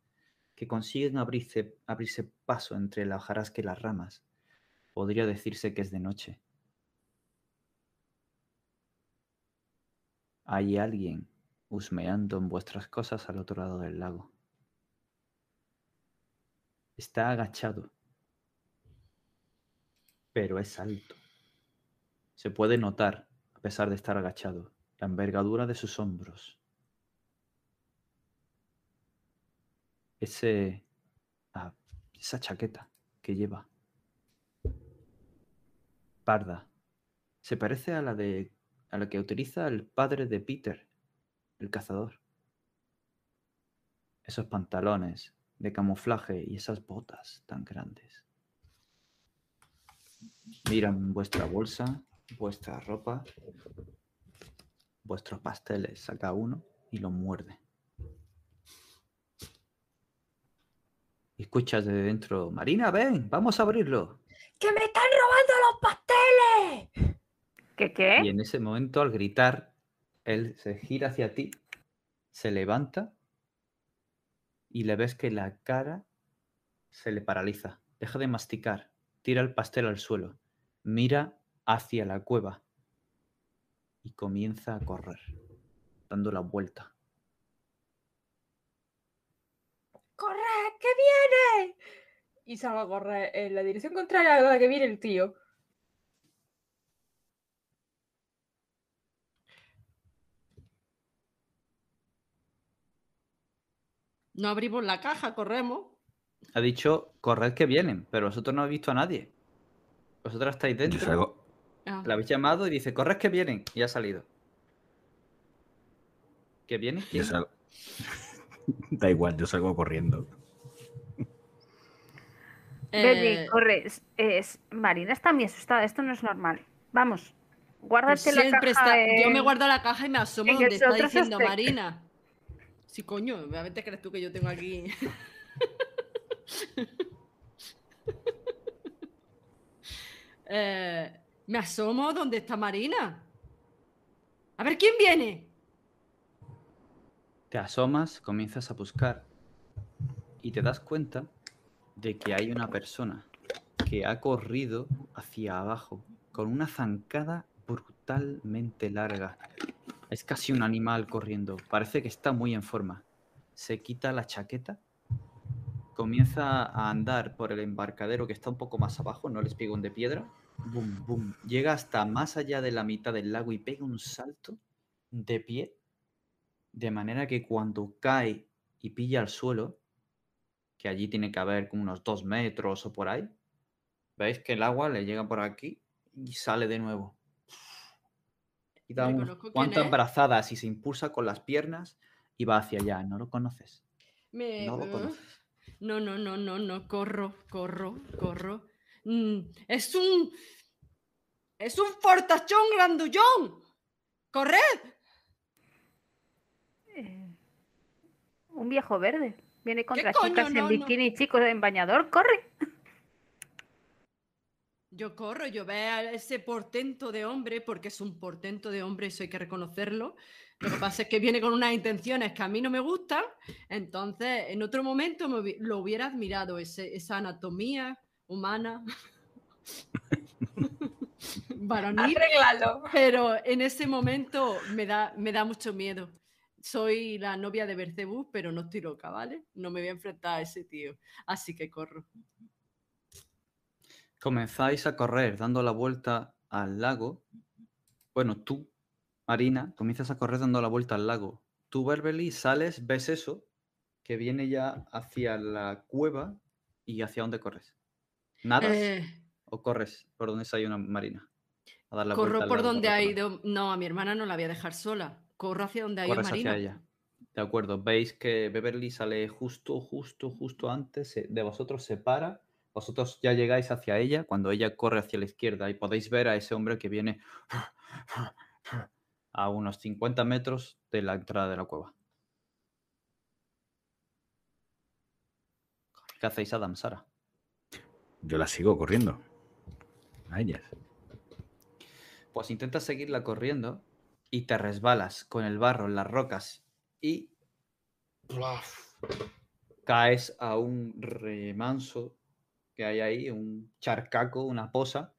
que consiguen abrirse, abrirse paso entre la hojarasca y las ramas, podría decirse que es de noche. Hay alguien husmeando en vuestras cosas al otro lado del lago. Está agachado, pero es alto. Se puede notar, a pesar de estar agachado, la envergadura de sus hombros. Ese, ah, esa chaqueta que lleva. Parda. Se parece a la de a la que utiliza el padre de Peter, el cazador. Esos pantalones de camuflaje y esas botas tan grandes. Miran vuestra bolsa, vuestra ropa, vuestros pasteles, saca uno y lo muerde. Y escuchas de dentro, Marina, ven, vamos a abrirlo. ¡Que me están robando los pasteles! ¿Qué qué? Y en ese momento, al gritar, él se gira hacia ti, se levanta y le ves que la cara se le paraliza. Deja de masticar, tira el pastel al suelo, mira hacia la cueva y comienza a correr, dando la vuelta. ¡Corre, que viene! Y salgo a correr en la dirección contraria a la que viene el tío. No abrimos la caja, corremos. Ha dicho, corred que vienen, pero vosotros no habéis visto a nadie. Vosotros estáis Yo dentro, salgo, Ah, la habéis llamado y dice, corred que vienen, y ha salido. ¿Que vienen? yo ¿Quién? salgo. da igual, yo salgo corriendo. Bernie, eh, corre. Es, es- Marina está muy asustada. Esto no es normal. Vamos. Guárdate la caja. está. Yo me guardo la caja y me asomo donde está diciendo. Marina. Sí, coño, obviamente crees tú que yo tengo aquí. Eh, me asomo donde está Marina. A ver quién viene. Te asomas, comienzas a buscar y te das cuenta de que hay una persona que ha corrido hacia abajo con una zancada brutalmente larga. Es casi un animal corriendo. Parece que está muy en forma. Se quita la chaqueta, comienza a andar por el embarcadero que está un poco más abajo, no el espigón de piedra. Bum, bum. Llega hasta más allá de la mitad del lago y pega un salto de pie de manera que cuando cae y pilla al suelo, que allí tiene que haber como unos dos metros o por ahí, veis que el agua le llega por aquí y sale de nuevo. Y da unas cuantas brazadas y se impulsa con las piernas y va hacia allá. ¿No lo conoces? Me- No lo conoces. No, no, no, no, no, corro, corro, corro. Mm, es un. Es un fortachón grandullón. ¡Corred! Eh, un viejo verde. Viene contra chicas No, en no. bikini y chicos en bañador. ¡Corre! Yo corro, yo veo a ese portento de hombre, porque es un portento de hombre, eso hay que reconocerlo. Lo que pasa es que viene con unas intenciones que a mí no me gustan. Entonces, en otro momento me lo hubiera admirado, ese- esa anatomía humana. varonil. Arréglalo. Pero en ese momento me da, me da mucho miedo. Soy la novia de Bercebú, pero no estoy loca, ¿vale? No me voy a enfrentar a ese tío. Así que corro. Comenzáis a correr dando la vuelta al lago. Bueno, tú, Marina, comienzas a correr dando la vuelta al lago. Tú, Berbeli, sales, ves eso, que viene ya hacia la cueva y hacia dónde corres. ¿Nadas Eh, o corres por donde hay una Marina? A dar la corro por donde ha ido. No, a mi hermana no la voy a dejar sola. Corro hacia donde ha ido Corres Marina. hacia ella. De acuerdo, veis que Beverly sale justo, justo, justo antes de vosotros, se para. Vosotros ya llegáis hacia ella cuando ella corre hacia la izquierda y podéis ver a ese hombre que viene a unos 50 metros de la entrada de la cueva. ¿Qué hacéis, Adam, Sara? Yo la sigo corriendo. A ellas. Pues intentas seguirla corriendo y te resbalas con el barro en las rocas y caes a un remanso que hay ahí, un charcaco, una poza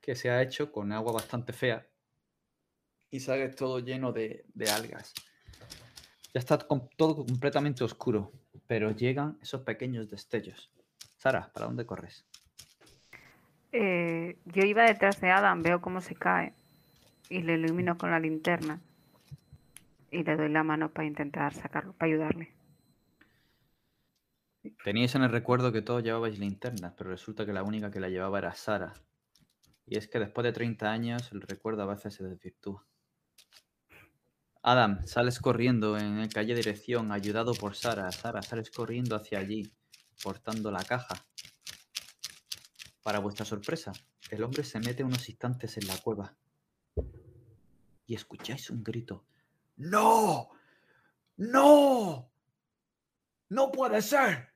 que se ha hecho con agua bastante fea y sales todo lleno de, algas. Ya está todo completamente oscuro, pero llegan esos pequeños destellos. Sara, ¿para dónde corres? Eh, yo iba detrás de Adam, veo cómo se cae y le ilumino con la linterna y le doy la mano para intentar sacarlo, para ayudarle. Teníais en el recuerdo que todos llevabais linternas, pero resulta que la única que la llevaba era Sara. Y es que después de 30 años el recuerdo a veces se desvirtúa. Adam, sales corriendo en el calle dirección, ayudado por Sara. Sara, sales corriendo hacia allí, portando la caja. Para vuestra sorpresa, el hombre se mete unos instantes en la cueva. Y escucháis un grito. ¡No! ¡No! ¡No puede ser!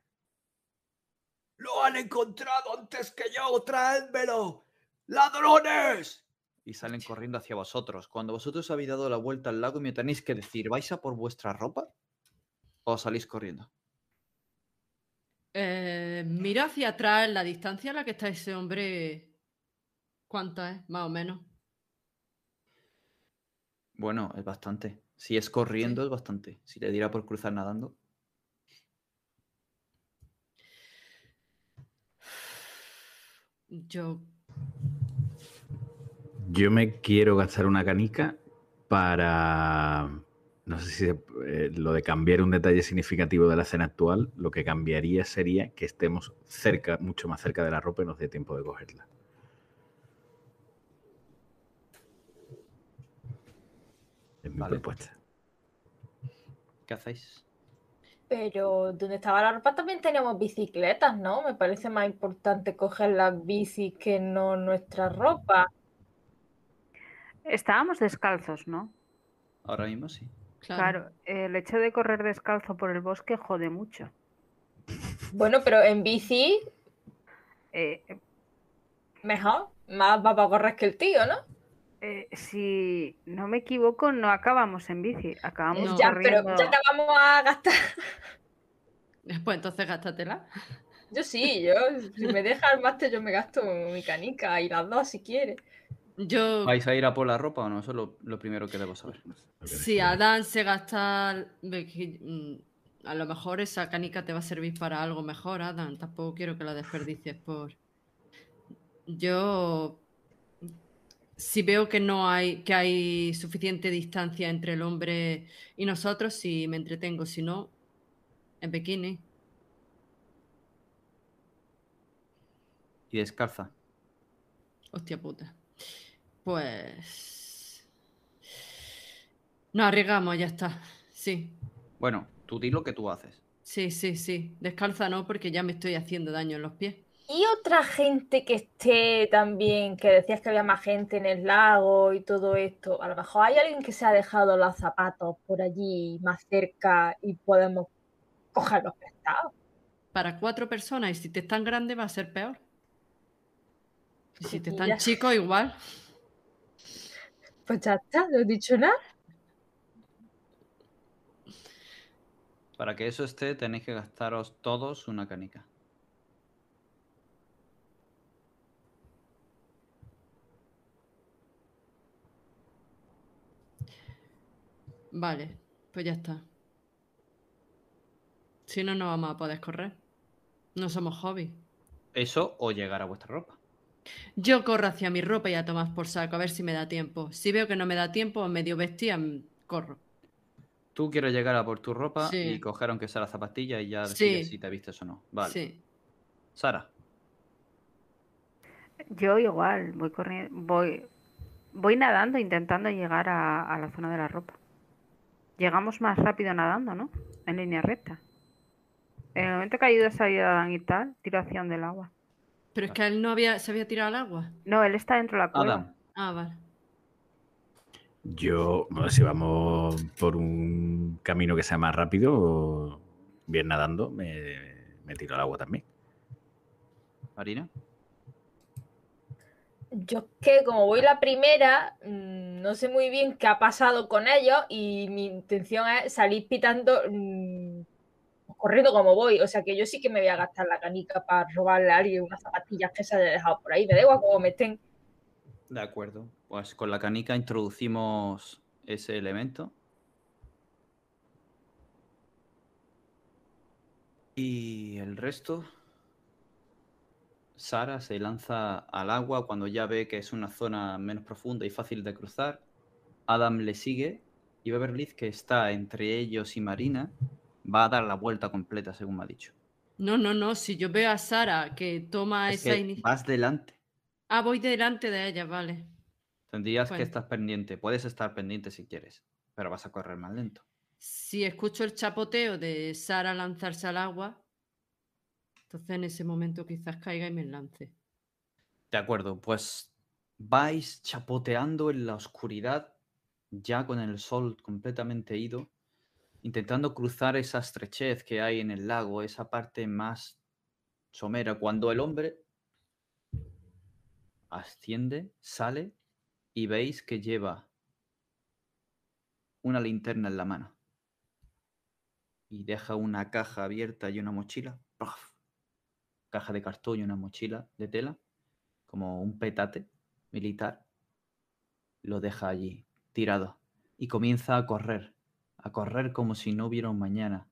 ¡Lo han encontrado antes que yo! ¡Traédmelo! ¡Ladrones! Y salen corriendo hacia vosotros. Cuando vosotros habéis dado la vuelta al lago, me tenéis que decir, ¿vais a por vuestra ropa? ¿O salís corriendo? Eh, miro hacia atrás, la distancia a la que está ese hombre. ¿Cuánta es? Más o menos. Bueno, es bastante. Si es corriendo, es bastante. Si le diera por cruzar nadando. Yo. Yo me quiero gastar una canica para. No sé si se- eh, lo de cambiar un detalle significativo de la escena actual, lo que cambiaría sería que estemos cerca, mucho más cerca de la ropa y nos dé tiempo de cogerla. Mi Vale. propuesta. ¿Qué hacéis? Pero donde estaba la ropa también teníamos bicicletas, ¿no? Me parece más importante coger las bicis que no nuestra ropa. Estábamos descalzos, ¿no? Ahora mismo sí. Claro. Claro, el hecho de correr descalzo por el bosque jode mucho. Bueno, pero en bici, Eh, mejor. Más va para correr que el tío, ¿no? Eh, si no me equivoco, no acabamos en bici, acabamos No. Ya, pero corriendo. ya que vamos a gastar. Pues entonces gástatela. Yo sí, yo, si me deja el máster, yo me gasto mi canica y las dos si quiere. Yo. ¿Vais a ir a por la ropa o no? Eso es lo, lo primero que debo saber. Si. Adán se gasta. mm, A lo mejor esa canica te va a servir para algo mejor, Adam. Tampoco quiero que la desperdicies por. Yo. Si veo que no hay. que hay suficiente distancia entre el hombre y nosotros, si me entretengo. Si no, en bikini. Y descalza. Hostia puta. Pues. Nos arriesgamos, ya está. Sí. Bueno, tú di lo que tú haces. Sí, sí, sí. Descalza no, porque ya me estoy haciendo daño en los pies. Y otra gente que esté también, que decías que había más gente en el lago y todo esto. A lo mejor hay alguien que se ha dejado los zapatos por allí más cerca y podemos cogerlos prestados. Para cuatro personas, y si te están grande va a ser peor. Y si te están chicos, igual. Pues ya está, no he dicho nada. Para que eso esté, tenéis que gastaros todos una canica. Vale, pues ya está. Si no, no vamos a poder correr. No somos hobby. Eso o llegar a vuestra ropa. Yo corro hacia mi ropa y a tomar por saco, a ver si me da tiempo. Si veo que no me da tiempo, medio vestida, mm, corro. Tú quieres llegar a por tu ropa Sí. y coger aunque sea la zapatilla y ya Sí. decides si te vistes o no. Vale. Sí. Sara, Yo igual, voy corriendo, voy, voy nadando intentando llegar a, a la zona de la ropa. Llegamos más rápido nadando, ¿no? En línea recta. En el momento que ayudas a Adán y tal, tiro hacia donde el agua. Pero es que él no había, se había tirado al agua. No, él está dentro de la cueva. Adam, Ah, vale. Yo, si vamos por un camino que sea más rápido, bien nadando, me, me tiro al agua también. Marina. Yo es que como voy la primera, mm, no sé muy bien qué ha pasado con ellos y mi intención es salir pitando, mm, corriendo como voy. O sea que yo sí que me voy a gastar la canica para robarle a alguien unas zapatillas que se haya dejado por ahí. Me da igual cómo me estén. De acuerdo. Pues con la canica introducimos ese elemento. Y el resto. Sara se lanza al agua cuando ya ve que es una zona menos profunda y fácil de cruzar. Adam le sigue y Beverly, que está entre ellos y Marina, va a dar la vuelta completa, según me ha dicho. No, no, no. Si yo veo a Sara que toma Es esa iniciativa. vas delante. Ah, voy delante de ella, vale. Tendrías que estar pendiente. Puedes estar pendiente si quieres, pero vas a correr más lento. Si escucho el chapoteo de Sara lanzarse al agua, entonces en ese momento quizás caiga y me lance. De acuerdo, pues vais chapoteando en la oscuridad, ya con el sol completamente ido, intentando cruzar esa estrechez que hay en el lago, esa parte más somera, cuando el hombre asciende, sale y veis que lleva una linterna en la mano y deja una caja abierta y una mochila. Caja de cartón y una mochila de tela como un petate militar, lo deja allí, tirado, y comienza a correr, a correr como si no hubiera un mañana,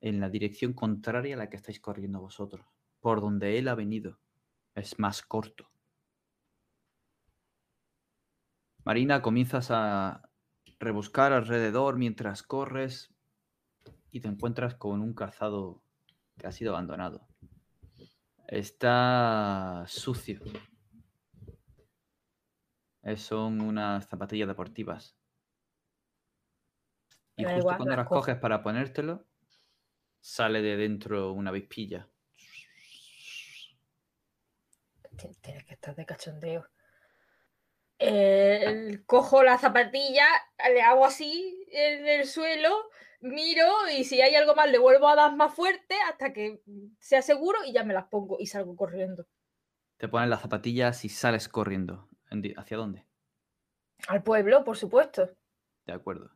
en la dirección contraria a la que estáis corriendo vosotros, por donde él ha venido. Es más corto. Marina, comienzas a rebuscar alrededor mientras corres y te encuentras con un calzado que ha sido abandonado. Está sucio. Son unas zapatillas deportivas. Y justo igual, cuando las coges para ponértelo, sale de dentro una avispilla. Tien- Tienes que estar de cachondeo. Eh, cojo la zapatilla, le hago así en el suelo, miro y si hay algo más le vuelvo a dar más fuerte hasta que sea seguro y ya me las pongo y salgo corriendo. Te pones las zapatillas y sales corriendo. ¿Hacia dónde? Al pueblo, por supuesto. De acuerdo.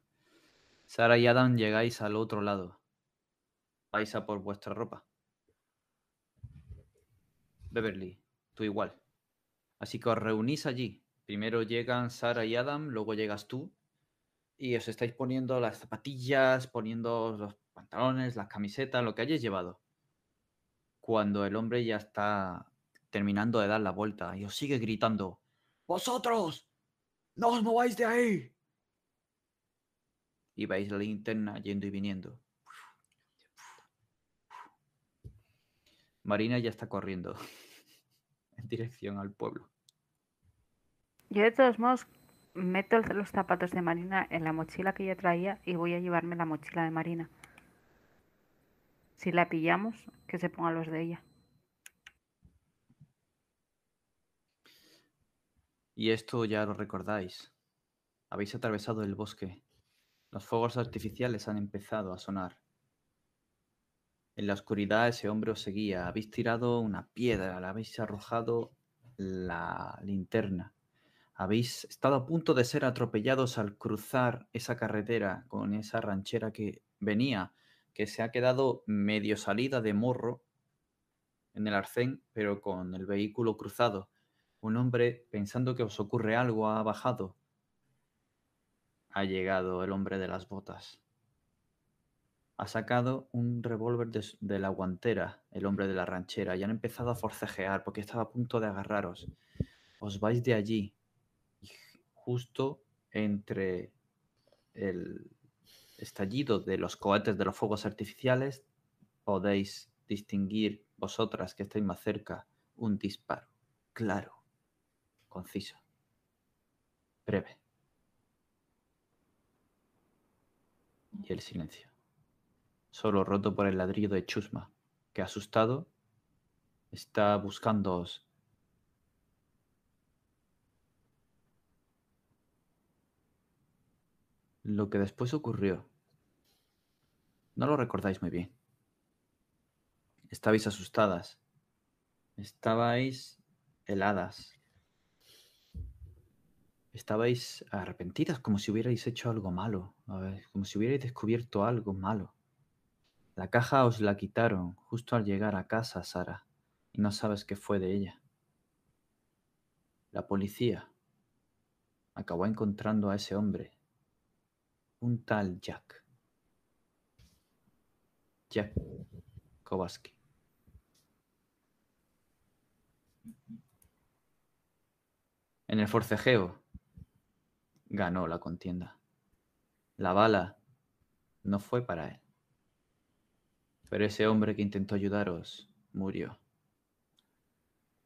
Sara y Adam llegáis al otro lado. Vais a por vuestra ropa. Beverly, tú igual. Así que os reunís allí. Primero llegan Sara y Adam, luego llegas tú. Y os estáis poniendo las zapatillas, poniendo los pantalones, las camisetas, lo que hayáis llevado. Cuando el hombre ya está terminando de dar la vuelta y os sigue gritando: ¡Vosotros! ¡No os mováis de ahí! y veis la linterna yendo y viniendo. Marina ya está corriendo en dirección al pueblo. Yo de todos meto los zapatos de Marina en la mochila que ella traía y voy a llevarme la mochila de Marina. Si la pillamos, que se pongan los de ella. Y esto ya lo recordáis. Habéis atravesado el bosque. Los fuegos artificiales han empezado a sonar. En la oscuridad ese hombre os seguía. Habéis tirado una piedra, le habéis arrojado la linterna. Habéis estado a punto de ser atropellados al cruzar esa carretera con esa ranchera que venía, que se ha quedado medio salida de morro en el arcén, pero con el vehículo cruzado. Un hombre, pensando que os ocurre algo, ha bajado. Ha llegado el hombre de las botas. Ha sacado un revólver de, la guantera, el hombre de la ranchera, y han empezado a forcejear porque estaba a punto de agarraros. Os vais de allí, justo entre el estallido de los cohetes de los fuegos artificiales, podéis distinguir vosotras que estáis más cerca un disparo. Claro, conciso, breve. Y el silencio. Solo roto por el ladrillo de Chusma, que asustado está buscándoos. Lo que después ocurrió, no lo recordáis muy bien. Estabais asustadas, estabais heladas, Estabais arrepentidas como si hubierais hecho algo malo, como si hubierais descubierto algo malo. La caja os la quitaron justo al llegar a casa, Sara, y no sabes qué fue de ella. La policía acabó encontrando a ese hombre, un tal Jack. Jack Kowalski. En el forcejeo ganó la contienda. La bala no fue para él. Pero ese hombre que intentó ayudaros murió.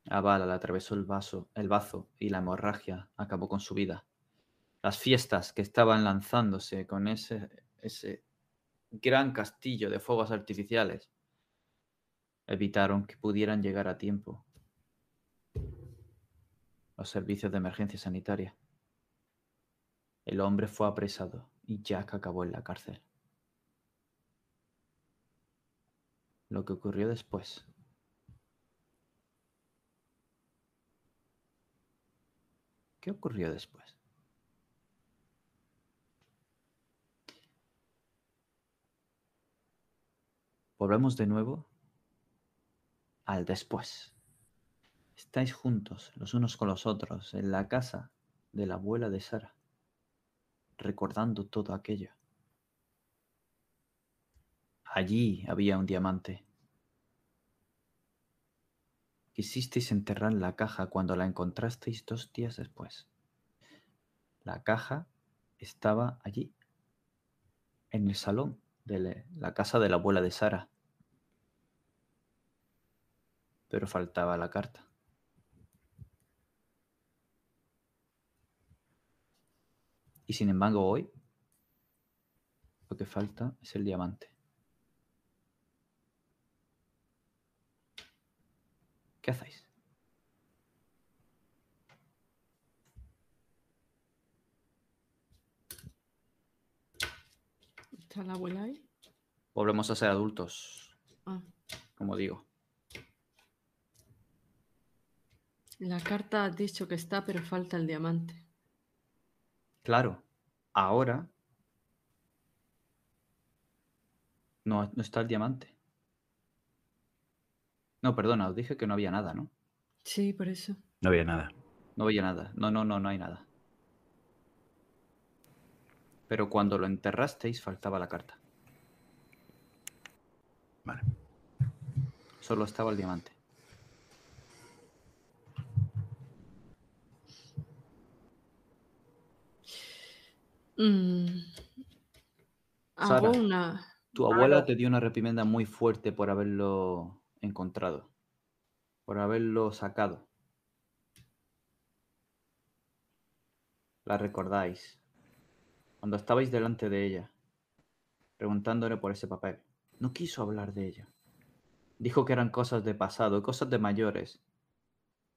La bala le atravesó el vaso, el bazo y la hemorragia acabó con su vida. Las fiestas que estaban lanzándose con ese, ese gran castillo de fuegos artificiales evitaron que pudieran llegar a tiempo los servicios de emergencia sanitaria. El hombre fue apresado y Jack acabó en la cárcel. Lo que ocurrió después. ¿Qué ocurrió después? Volvemos de nuevo al después. Estáis juntos los unos con los otros en la casa de la abuela de Sara, recordando todo aquello. Allí había un diamante. Quisisteis enterrar la caja cuando la encontrasteis dos días después. La caja estaba allí, en el salón de la casa de la abuela de Sara. Pero faltaba la carta. Y sin embargo hoy lo que falta es el diamante. ¿Qué hacéis? ¿Está la abuela ahí? Volvemos a ser adultos, Ah, como digo. La carta has dicho que está, pero falta el diamante. Claro, ahora no, no está el diamante. No, perdona, os dije que no había nada, ¿no? Sí, por eso. No había nada. No había nada. No, no, no, no hay nada. Pero cuando lo enterrasteis faltaba la carta. Vale. Solo estaba el diamante. Mm. Sara. Hago una. Tu abuela te dio una reprimenda muy fuerte por haberlo encontrado. Por haberlo sacado. La recordáis. Cuando estabais delante de ella, preguntándole por ese papel. No quiso hablar de ello. Dijo que eran cosas de pasado, cosas de mayores,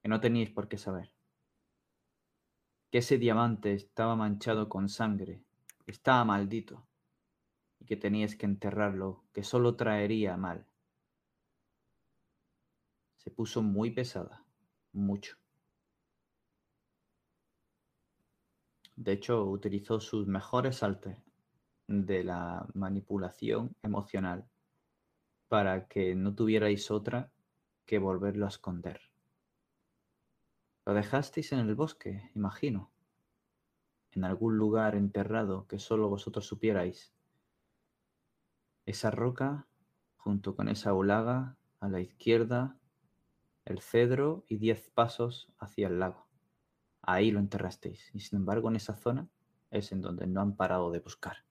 que no teníais por qué saber. Que ese diamante estaba manchado con sangre, estaba maldito y que teníais que enterrarlo, que solo traería mal. Se puso muy pesada, mucho. De hecho, utilizó sus mejores artes de la manipulación emocional para que no tuvierais otra que volverlo a esconder. Lo dejasteis en el bosque, imagino, en algún lugar enterrado que solo vosotros supierais. Esa roca, junto con esa ulaga, a la izquierda, el cedro y diez pasos hacia el lago. Ahí lo enterrasteis, y sin embargo en esa zona es en donde no han parado de buscar.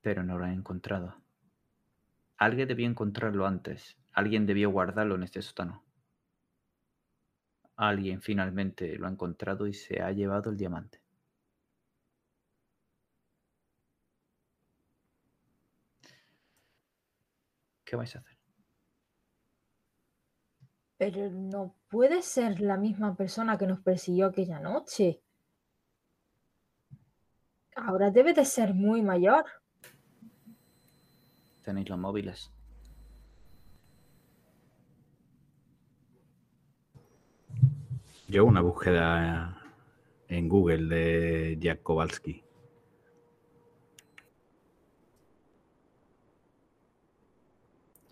Pero no lo han encontrado. Alguien debió encontrarlo antes. Alguien debió guardarlo en este sótano. Alguien finalmente lo ha encontrado y se ha llevado el diamante. ¿Qué vais a hacer? Pero no puede ser la misma persona que nos persiguió aquella noche. Ahora debe de ser muy mayor. Tenéis los móviles. Yo una búsqueda en Google de Jack Kowalski.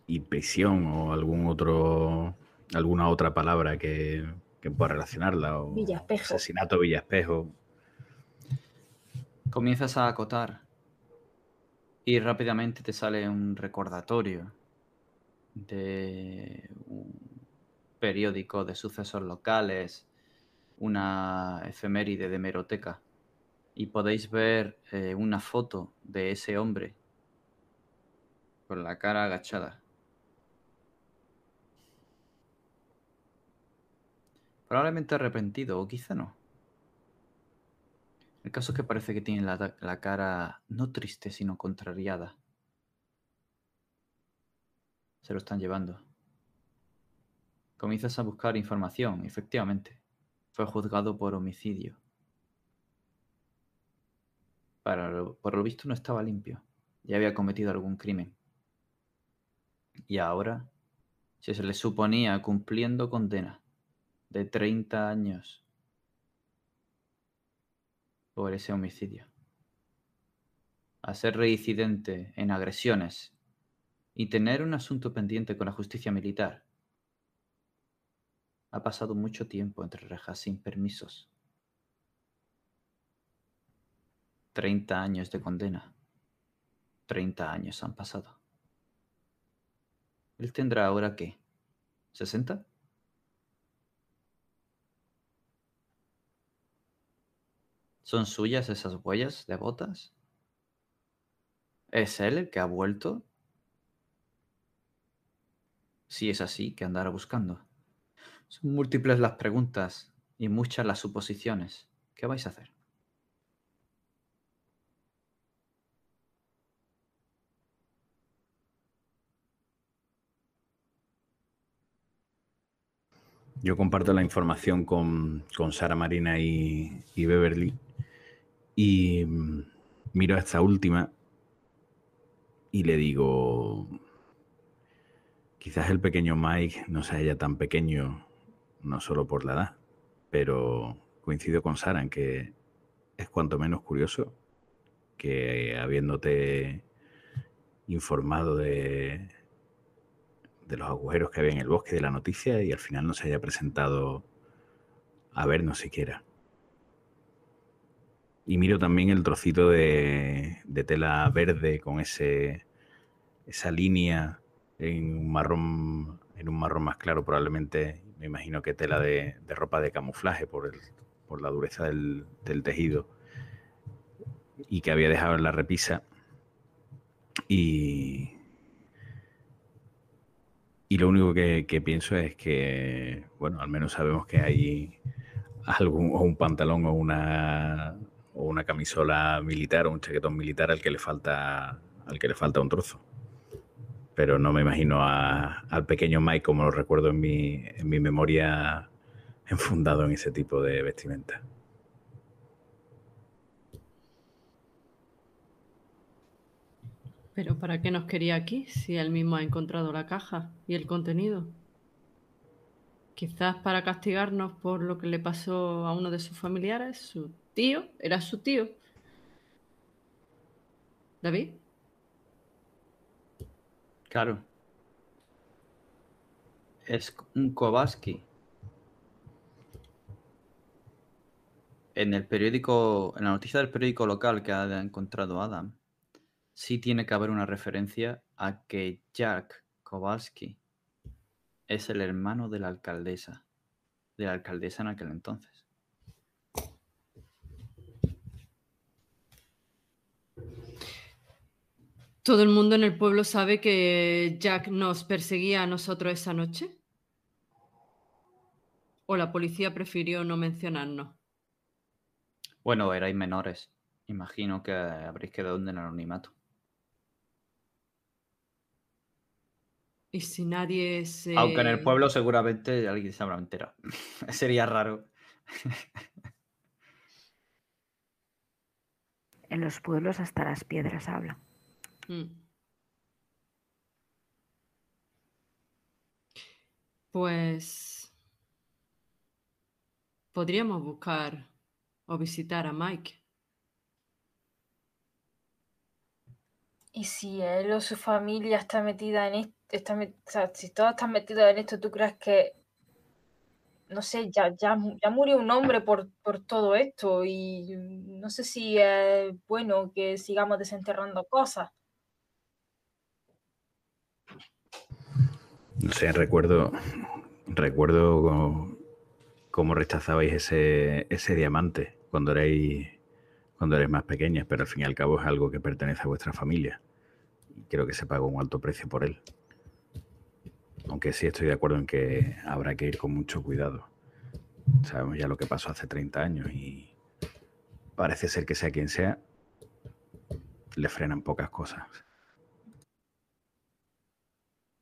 Y prisión o algún otro, alguna otra palabra que, que pueda relacionarla. O Villaspejo. Asesinato Villaspejo. Comienzas a acotar y rápidamente te sale un recordatorio de un periódico de sucesos locales, una efeméride de meroteca y podéis ver eh, una foto de ese hombre con la cara agachada. Probablemente arrepentido o quizá no. El caso es que parece que tiene la, cara no triste, sino contrariada. Se lo están llevando. Comienzas a buscar información, efectivamente. Fue juzgado por homicidio. Por lo visto no estaba limpio. Ya había cometido algún crimen. Y ahora se le suponía cumpliendo condena de 30 años por ese homicidio. A ser reincidente en agresiones y tener un asunto pendiente con la justicia militar. Ha pasado mucho tiempo entre rejas sin permisos. 30 años de condena. 30 años han pasado. Él tendrá ahora qué? ¿60? ¿Son suyas esas huellas de botas? ¿Es él el que ha vuelto? Si es así, ¿qué andará buscando? Son múltiples las preguntas y muchas las suposiciones. ¿Qué vais a hacer? Yo comparto la información con, con Sara Marina y, y Beverly. Y mm, miro a esta última y le digo, quizás el pequeño Mike no sea ya tan pequeño, no solo por la edad, pero coincido con Sara en que es cuanto menos curioso que habiéndote informado de, de los agujeros que había en el bosque de la noticia y al final no se haya presentado a vernos siquiera. Y miro también el trocito de, tela verde con ese, esa línea en un marrón, en un marrón más claro, probablemente, me imagino que tela de, ropa de camuflaje por, el, por la dureza del, tejido y que había dejado en la repisa. Y, y lo único que, pienso es que, bueno, al menos sabemos que hay algún, un pantalón o una, o una camisola militar o un chaquetón militar al que le falta, al que le falta un trozo. Pero no me imagino a- al pequeño Mike como lo recuerdo en mi, en mi memoria enfundado en ese tipo de vestimenta. Pero ¿para qué nos quería aquí si él mismo ha encontrado la caja y el contenido? Quizás para castigarnos por lo que le pasó a uno de sus familiares, tío, era su tío. David, Claro. Es un Kovaski. En el periódico, en la noticia del periódico local que ha encontrado Adam, sí tiene que haber una referencia a que Jack Kowalski es el hermano de la alcaldesa, de la alcaldesa en aquel entonces. ¿Todo el mundo en el pueblo sabe que Jack nos perseguía a nosotros esa noche? ¿O la policía prefirió no mencionarnos? Bueno, erais menores. Imagino que habréis quedado en el anonimato. Y si nadie se... Aunque en el pueblo seguramente alguien se habrá enterado. Sería raro. En los pueblos hasta las piedras hablan. Mm. Pues podríamos buscar o visitar a Mike. Y si él o su familia está metida en esto, si todos están metidos en esto, ¿tú crees que, no sé, ya, ya, ya murió un hombre por, por todo esto? Y no sé si es bueno que sigamos desenterrando cosas. No sé, recuerdo, recuerdo cómo, rechazabais ese, ese diamante cuando erais, cuando más pequeñas, pero al fin y al cabo es algo que pertenece a vuestra familia. Y creo que se pagó un alto precio por él. Aunque sí estoy de acuerdo en que habrá que ir con mucho cuidado. Sabemos ya lo que pasó hace 30 años y parece ser que sea quien sea, le frenan pocas cosas.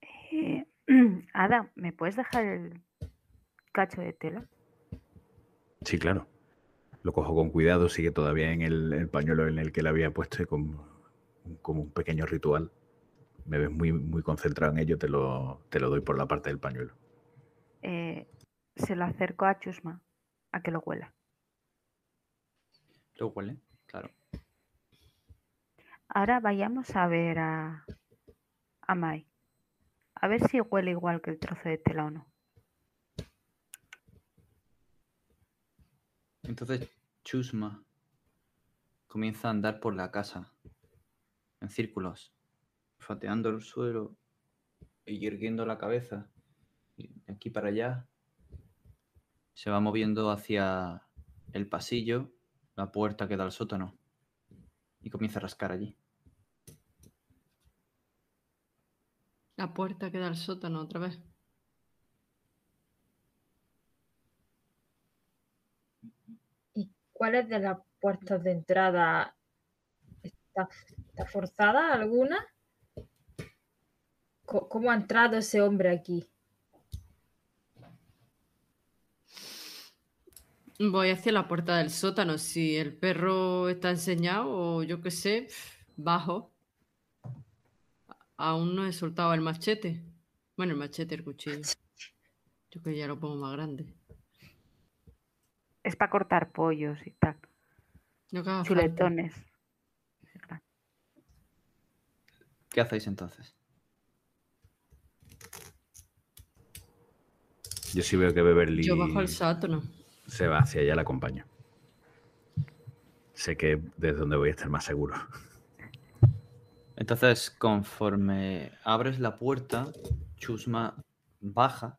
Eh, Ada, ¿me puedes dejar el cacho de tela? Sí, claro. Lo cojo con cuidado, sigue todavía en el, el pañuelo en el que le había puesto y como, como un pequeño ritual. Me ves muy, muy concentrado en ello, te lo, te lo doy por la parte del pañuelo. Eh, se lo acerco a Chusma a que lo huela. Lo huele, claro. Ahora vayamos a ver a, a Mai. A ver si huele igual que el trozo de tela o no. Entonces Chusma comienza a andar por la casa en círculos, fateando el suelo y irguiendo la cabeza de aquí para allá. Se va moviendo hacia el pasillo, la puerta que da al sótano y comienza a rascar allí. La puerta que da al sótano otra vez. ¿Y cuáles de las puertas de entrada está, está forzada alguna? ¿Cómo ha entrado ese hombre aquí? Voy hacia la puerta del sótano. Si el perro está enseñado o yo qué sé, bajo. Aún no he soltado el machete. Bueno, el machete, el cuchillo. Yo que ya lo pongo más grande. Es para cortar pollos y tal. Falta. Chuletones. ¿Qué hacéis entonces? Yo sí veo que Beverly Yo bajo al sótano. se va hacia allá, la acompaño. Sé que desde donde voy a estar más seguro. Entonces, conforme abres la puerta, Chusma baja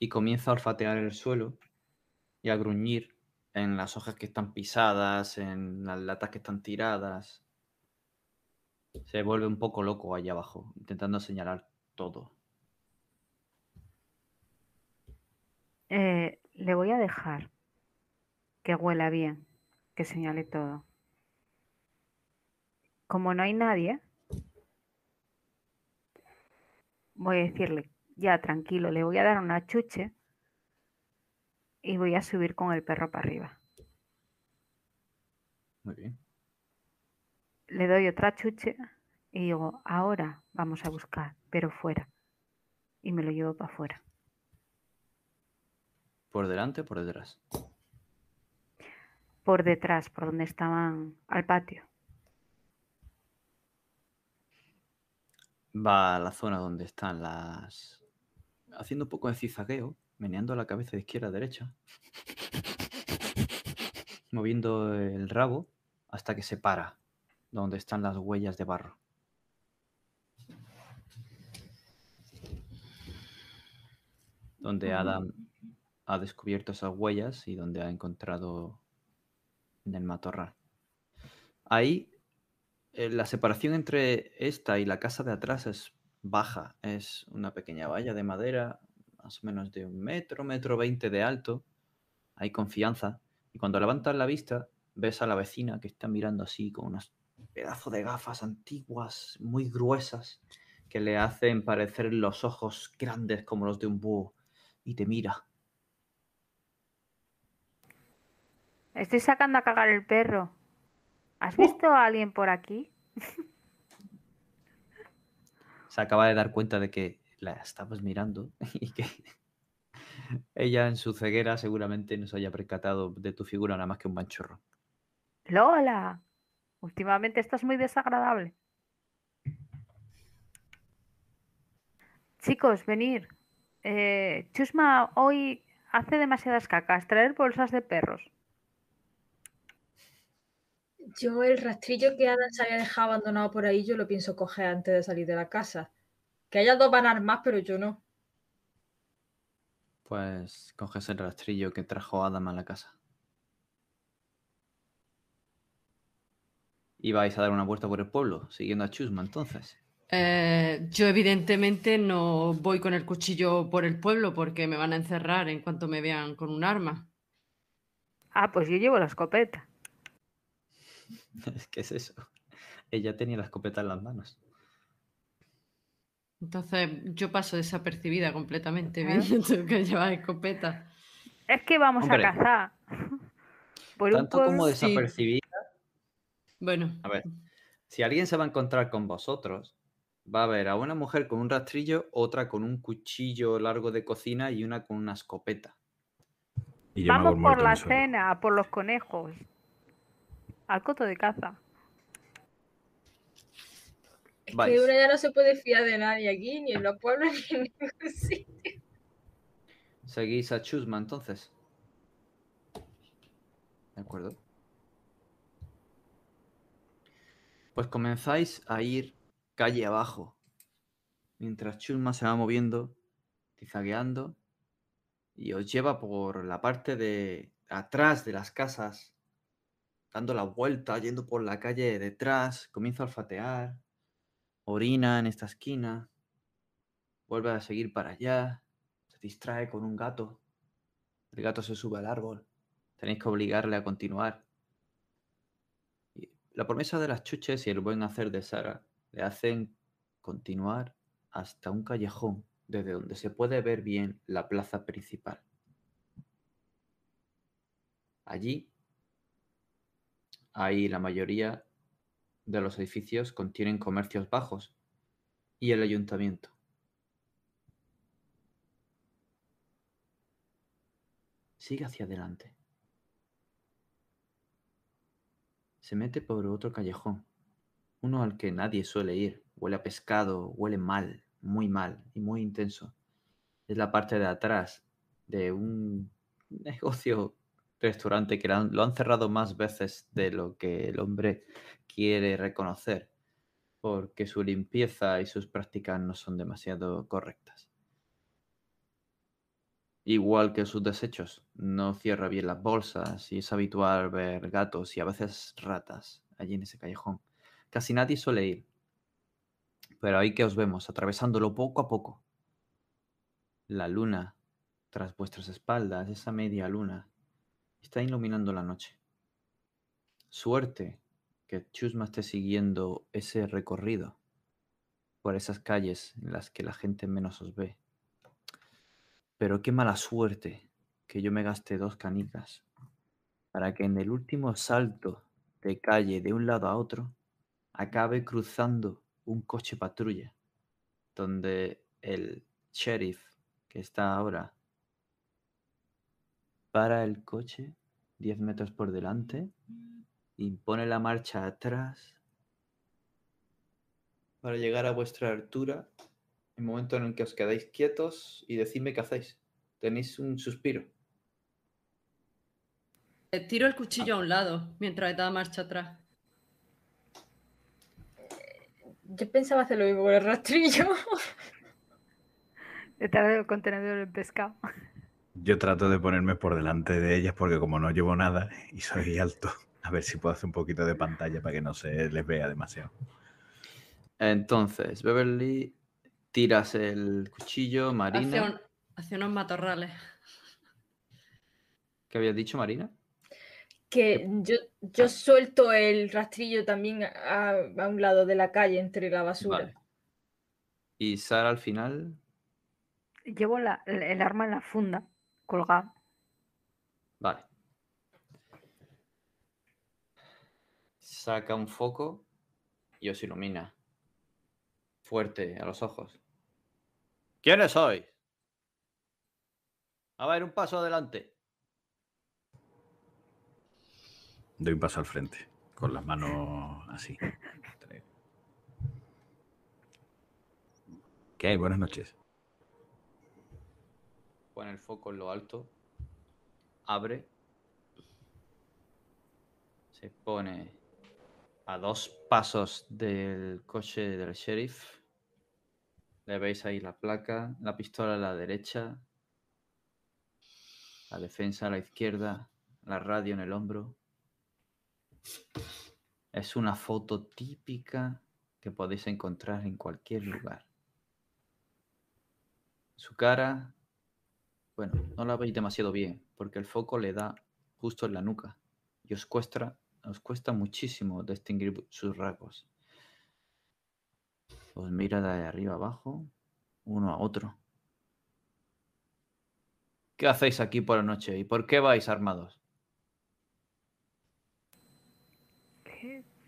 y comienza a olfatear el suelo y a gruñir en las hojas que están pisadas, en las latas que están tiradas. Se vuelve un poco loco allá abajo, intentando señalar todo. Eh, le voy a dejar que huela bien, que señale todo. Como no hay nadie, voy a decirle, ya tranquilo, le voy a dar una chuche y voy a subir con el perro para arriba. Muy bien. Le doy otra chuche y digo, ahora vamos a buscar, pero fuera. Y me lo llevo para afuera. ¿Por delante o por detrás? Por detrás, por donde estaban al patio. Va a la zona donde están las... Haciendo un poco de cizagueo, meneando la cabeza de izquierda a derecha. Moviendo el rabo hasta que se para, donde están las huellas de barro. Donde. Adam ha descubierto esas huellas y donde ha encontrado en el matorral. Ahí eh, la separación entre esta y la casa de atrás es baja. Es una pequeña valla de madera, más o menos de un metro, metro veinte de alto. Hay confianza. Y cuando levantas la vista, ves a la vecina que está mirando así con unos pedazos de gafas antiguas, muy gruesas, que le hacen parecer los ojos grandes como los de un búho. Y te mira. Estoy sacando a cagar el perro. ¿Has visto a alguien por aquí? se acaba de dar cuenta de que la estabas mirando y que ella en su ceguera seguramente no se haya percatado de tu figura nada más que un manchorro. Lola, últimamente estás muy desagradable. Chicos, venir. Eh, Chusma hoy hace demasiadas cacas. Traer bolsas de perros. Yo el rastrillo que Adam se había dejado abandonado por ahí, yo lo pienso coger antes de salir de la casa. Que haya dos van a armar, pero yo no. Pues coges el rastrillo que trajo Adam a la casa. Y vais a dar una vuelta por el pueblo, siguiendo a Chusma entonces. Eh, yo evidentemente no voy con el cuchillo por el pueblo porque me van a encerrar en cuanto me vean con un arma. Ah, pues yo llevo la escopeta. ¿Qué es eso? Ella tenía la escopeta en las manos. Entonces yo paso desapercibida completamente viendo que llevas escopeta. Es que vamos Hombre. a cazar. Por un Tanto como sí. desapercibida. Bueno, A ver, si alguien se va a encontrar con vosotros, va a ver a una mujer con un rastrillo, otra con un cuchillo largo de cocina y una con una escopeta. Y yo Vamos por la cena, por los conejos. Al coto de caza. Es Vais. que uno ya no se puede fiar de nadie aquí, ni en los pueblos, ni en ningún sitio. Seguís a Chusma entonces. ¿De acuerdo? Pues comenzáis a ir calle abajo. Mientras Chusma se va moviendo, tizagueando, y os lleva por la parte de atrás de las casas, dando la vuelta, yendo por la calle de detrás, comienza a olfatear, orina en esta esquina, vuelve a seguir para allá, se distrae con un gato. El gato se sube al árbol. Tenéis que obligarle a continuar. Y la promesa de las chuches y el buen hacer de Sara le hacen continuar hasta un callejón desde donde se puede ver bien la plaza principal. Allí hay la mayoría de los edificios contienen comercios bajos y el ayuntamiento. Sigue hacia adelante. Se mete por otro callejón, uno al que nadie suele ir. Huele a pescado, huele mal, muy mal y muy intenso. Es la parte de atrás de un negocio, restaurante que lo han, cerrado más veces de lo que el hombre quiere reconocer, porque su limpieza y sus prácticas no son demasiado correctas. Igual que sus desechos, no cierra bien las bolsas y es habitual ver gatos y a veces ratas allí en ese callejón. Casi nadie suele ir, pero ahí que os vemos, atravesándolo poco a poco. La luna, tras vuestras espaldas, esa media luna, está iluminando la noche. Suerte que Chusma esté siguiendo ese recorrido por esas calles en las que la gente menos os ve. Pero qué mala suerte que yo me gaste dos canicas para que en el último salto de calle de un lado a otro acabe cruzando un coche patrulla donde el sheriff que está ahora para el coche 10 metros por delante y pone la marcha atrás para llegar a vuestra altura el momento en el que os quedáis quietos y decidme qué hacéis. Tenéis un suspiro. eh, tiro el cuchillo a un lado mientras da marcha atrás. Yo pensaba hacer lo mismo con el rastrillo. Detrás del contenedor del pescado. Yo trato de ponerme por delante de ellas porque como no llevo nada y soy alto, a ver si puedo hacer un poquito de pantalla para que no se les vea demasiado. Entonces, Beverly, tiras el cuchillo, Hacia, Marina. un- hacia unos matorrales. ¿Qué habías dicho, Marina? Que yo, yo suelto el rastrillo también a, a un lado de la calle entre la basura. Vale. Y Sara al final. Llevo la- el arma en la funda, colgada. Vale. Saca un foco y os ilumina. Fuerte a los ojos. ¿Quiénes sois? A ver, un paso adelante. Doy un paso al frente, con las manos así. ¿Qué hay? Buenas noches. Pone el foco en lo alto. Abre. Se pone a dos pasos del coche del sheriff. Le veis ahí la placa, la pistola a la derecha, la defensa a la izquierda, la radio en el hombro. Es una foto típica que podéis encontrar en cualquier lugar. Su cara, bueno, no la veis demasiado bien porque el foco le da justo en la nuca y os cuesta, os cuesta muchísimo distinguir sus rasgos. Os mira de arriba abajo, uno a otro. ¿Qué hacéis aquí por la noche y por qué vais armados?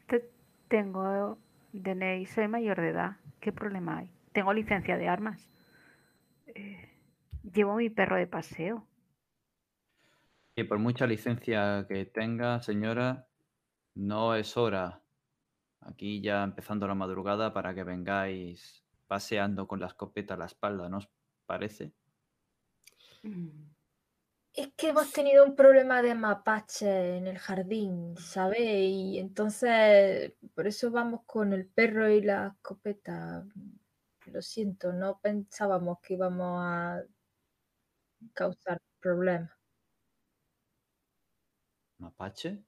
Te- Tengo DNI, soy mayor de edad. ¿Qué problema hay? Tengo licencia de armas. Eh, llevo mi perro de paseo. Y por mucha licencia que tenga, señora, no es hora. Aquí ya empezando la madrugada para que vengáis paseando con la escopeta a la espalda, ¿no os parece? Mm, Es que hemos tenido un problema de mapache en el jardín, ¿sabes? Y entonces por eso vamos con el perro y la escopeta. Lo siento, no pensábamos que íbamos a causar problemas. ¿Mapache?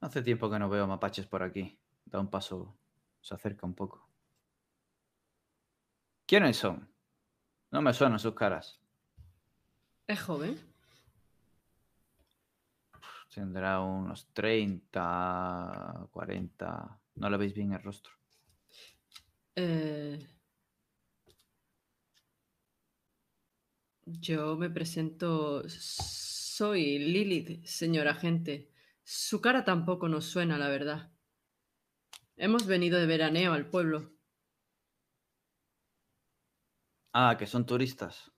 Hace tiempo que no veo mapaches por aquí. Da un paso, se acerca un poco. ¿Quiénes son? No me suenan sus caras. ¿Es joven? Tendrá unos 30, 40. No le veis bien el rostro. Eh, Yo me presento. Soy Lilith, señor agente. Su cara tampoco nos suena, la verdad. Hemos venido de veraneo al pueblo. Ah, que son turistas.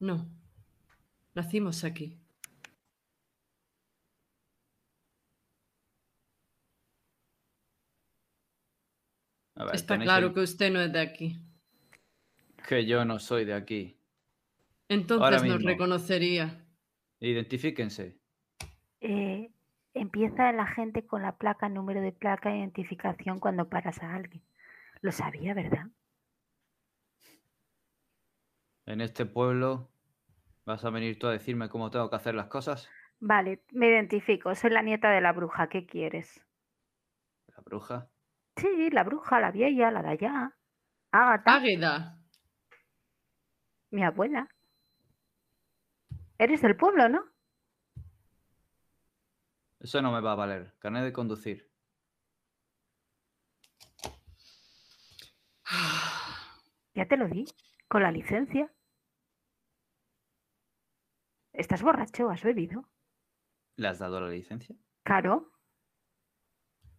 No. Nacimos aquí. A ver, Está claro el- que usted no es de aquí. que yo no soy de aquí. Entonces nos reconocería. Identifíquense. Eh, empieza la gente con la placa, número de placa, identificación cuando paras a alguien. Lo sabía, ¿verdad? En este pueblo vas a venir tú a decirme cómo tengo que hacer las cosas. Vale, me identifico. Soy la nieta de la bruja. ¿Qué quieres? La bruja. Sí, la bruja, la vieja, la de allá. Ágata, Águeda. mi abuela. Eres del pueblo, ¿no? Eso no me va a valer. Carnet de conducir. Ya te lo di. Con la licencia. ¿Estás borracho? ¿Has bebido? ¿Le has dado la licencia? Claro.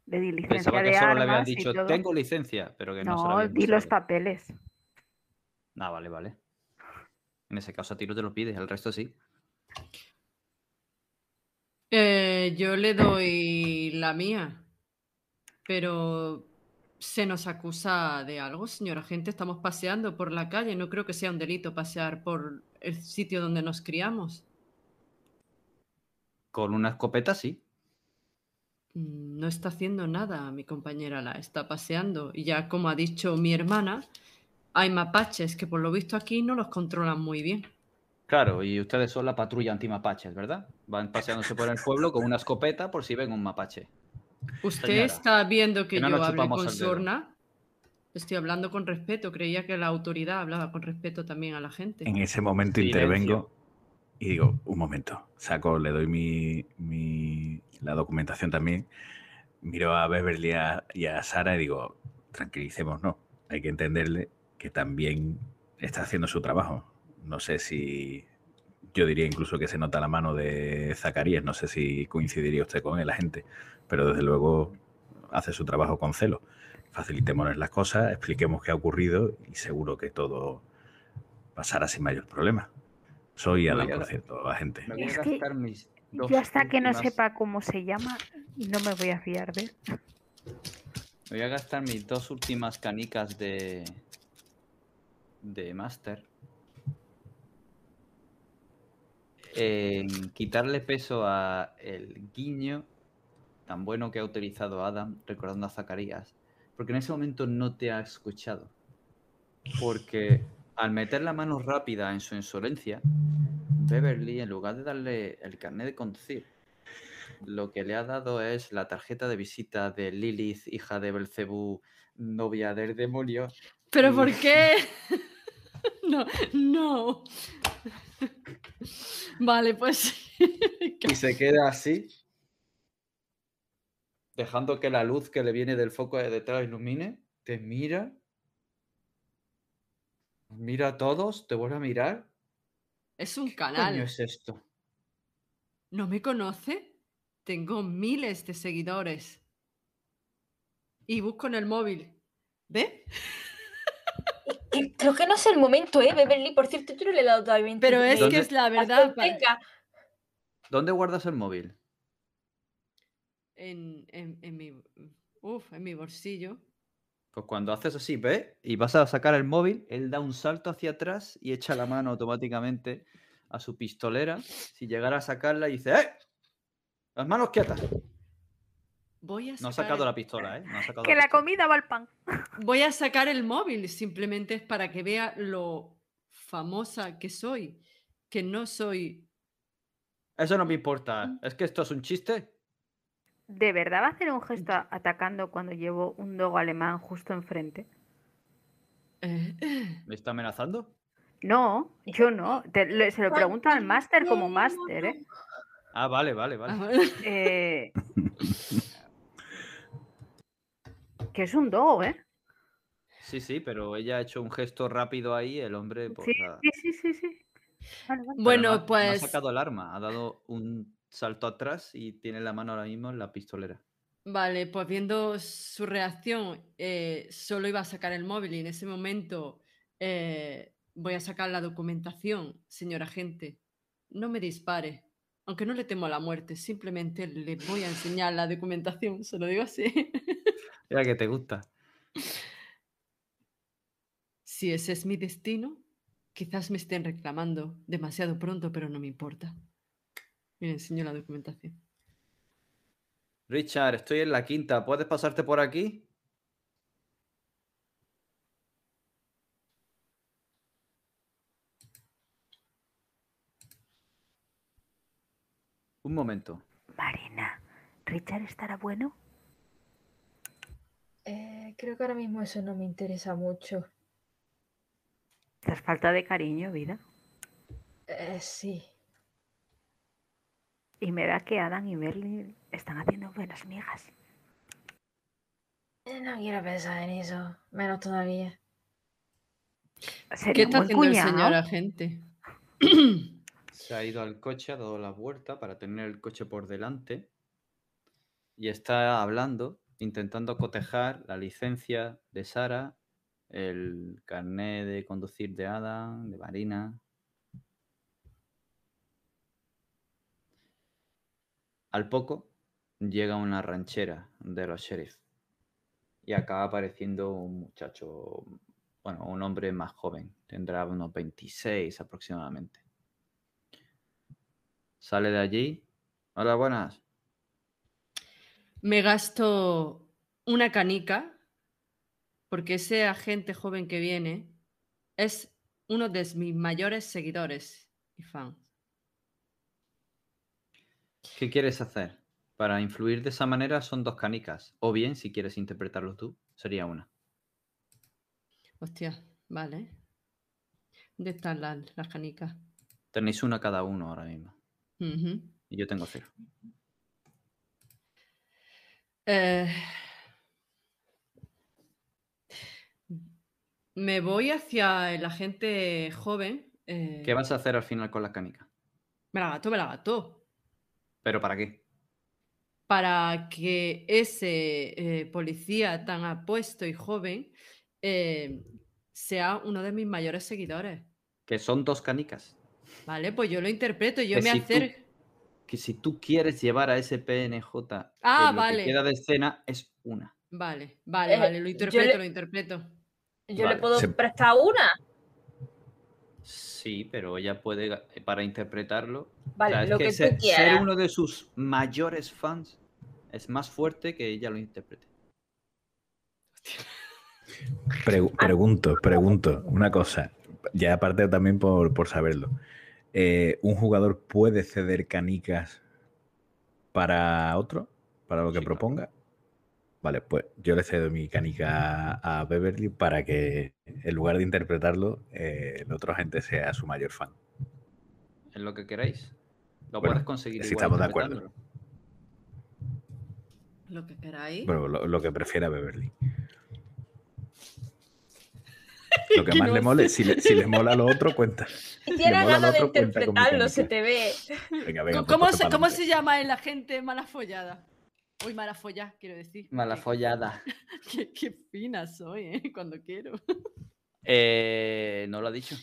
Le di licencia Pensaba que solo le habían dicho, tengo licencia, pero que no, se la No, habían di los papeles. Ah, vale, vale. En ese caso a ti no te lo pides, el resto sí. Eh, yo le doy la mía. Pero se nos acusa de algo, señora agente. Estamos paseando por la calle. No creo que sea un delito pasear por el sitio donde nos criamos. Con una escopeta sí. Mm, No está haciendo nada, mi compañera la está paseando. Y ya como ha dicho mi hermana, hay mapaches que por lo visto aquí no los controlan muy bien. Claro, y ustedes son la patrulla antimapaches, ¿verdad? Van paseándose por el pueblo con una escopeta por si ven un mapache. Usted Señora, está viendo que, que no yo chupamos con sorna. Estoy hablando con respeto. Creía que la autoridad hablaba con respeto también a la gente. En ese momento Silencio. intervengo y digo, un momento, saco, le doy mi, mi- la documentación también, miro a Beverly y a, y a Sara y digo, tranquilicémonos, hay que entenderle que también está haciendo su trabajo. No sé si, yo diría incluso que se nota la mano de Zacarías, no sé si coincidiría usted con él, la gente, pero desde luego hace su trabajo con celo. facilitémonos las cosas, expliquemos qué ha ocurrido y seguro que todo pasará sin mayor problema. Soy Me Adam, voy a- por cierto, la gente. Me voy a Es que gastar mis dos Yo hasta que no sepa cómo se llama, no me voy a fiar de él. Voy a gastar mis dos últimas canicas de. de Master. En quitarle peso a el guiño tan bueno que ha utilizado Adam, recordando a Zacarías. Porque en ese momento no te ha escuchado. Porque al meter la mano rápida en su insolencia, Beverly, en lugar de darle el carnet de conducir, lo que le ha dado es la tarjeta de visita de Lilith, hija de Belcebú, novia del demonio. ¿Pero Y- por qué? no, no. Vale, pues. Y se queda así, dejando que la luz que le viene del foco de detrás ilumine, te mira, mira a todos, te vuelve a mirar. es un ¿Qué canal. es esto? ¿No me conoce? Tengo miles de seguidores. Y busco en el móvil. ¿Ve? Eh, Creo que no es el momento, ¿eh? Beverly, por cierto, yo no le he dado todavía Pero es ¿Dónde- que es la verdad. Venga, ¿Dónde guardas el móvil? En, en, en mi. Uf, en mi bolsillo. Pues cuando haces así, ¿ves? Y vas a sacar el móvil, él da un salto hacia atrás y echa la mano automáticamente a su pistolera. Si llegara a sacarla y dice, ¡eh! Las manos quietas. Voy a No ha sacado el- la pistola, ¿eh? No ha sacado Que la comida va al pan. Voy a sacar el móvil, simplemente es para que vea lo famosa que soy. Que no soy. Eso no me importa. Es que esto es un chiste. ¿De verdad va a hacer un gesto atacando cuando llevo un dogo alemán justo enfrente? eh, eh, ¿Me está amenazando? No, yo no. Te- le- se lo pregunto al máster como máster, ¿eh? Ah, vale, vale, vale. Eh, Que es un dogo, ¿eh? Sí, sí, pero ella ha hecho un gesto rápido ahí, el hombre, pues Sí, nada. sí, sí, sí, sí. Vale, vale. Pero no Bueno, no ha pues. sacado el arma, ha dado un salto atrás y tiene la mano ahora mismo en la pistolera. Vale, pues viendo su reacción, eh, solo iba a sacar el móvil y en ese momento eh, voy a sacar la documentación, señor agente. No me dispare, aunque no le temo a la muerte, simplemente le voy a enseñar la documentación, se lo digo así. Mira que te gusta. si ese es mi destino, quizás me estén reclamando demasiado pronto, pero no me importa. Le enseño la documentación. Richard, estoy en la quinta. ¿Puedes pasarte por aquí? Un momento. Marina, ¿Richard estará bueno? Eh, creo que ahora mismo eso no me interesa mucho. ¿Estás falta de cariño, vida? Eh, sí. Y me da que Adam y Merlin están haciendo buenas migas. Eh, No quiero pensar en eso, menos todavía. ¿Qué está haciendo el señor cuñado. agente? Se ha ido al coche, ha dado la vuelta para tener el coche por delante y está hablando, intentando cotejar la licencia de Sara, el carnet de conducir de Adam, de Marina. Al poco llega una ranchera de los sheriff y acaba apareciendo un muchacho, bueno, un hombre más joven, tendrá unos 26 aproximadamente. Sale de allí. Hola, buenas. Me gasto una canica porque ese agente joven que viene es uno de mis mayores seguidores y fans. ¿Qué quieres hacer? Para influir de esa manera son dos canicas. O bien, si quieres interpretarlo tú, sería una. Hostia, vale. ¿Dónde están las, las canicas? Tenéis una cada uno ahora mismo. Y yo tengo cero. Eh, me voy hacia el agente joven. eh, ¿Qué vas a hacer al final con la canica? Me la gato, me la gato. ¿Pero para qué? para que ese eh, policía tan apuesto y joven sea uno de mis mayores seguidores. Que son dos canicas. Vale, pues yo lo interpreto, yo Que me si tú- acerco. Que si tú quieres llevar a ese PNJ Ah, en lo vale. que queda de escena, es una. Vale, vale, Eh, vale, lo interpreto, le- lo interpreto. Yo Vale, le puedo se- prestar una. Sí, pero ella puede, ga- para interpretarlo. Vale, o sea, es lo que que ser, tú ser quieras. uno de sus mayores fans es más fuerte que ella lo interprete. Pregu- pregunto, pregunto una cosa, ya aparte también por, por saberlo. Eh, ¿Un jugador puede ceder canicas para otro? ¿Para lo que Sí, claro. proponga? Vale, pues yo le cedo mi canica a Beverly para que en lugar de interpretarlo, eh, el otro agente sea su mayor fan. Es lo que queráis. Lo Bueno, puedes conseguir. si igual estamos de acuerdo. Lo que queráis. Bueno, lo, lo que prefiera Beverly. Lo que más no le mole, si le, si le mola lo otro, cuenta. Tienes mola lo ganas de interpretarlo, se te ve. Venga, venga, ¿Cómo, se. ¿Cómo se llama en la gente mala follada? Uy, mala follada, quiero decir. Mala Qué- follada. Qué, qué fina soy, ¿eh? Cuando quiero. Eh, no lo ha dicho.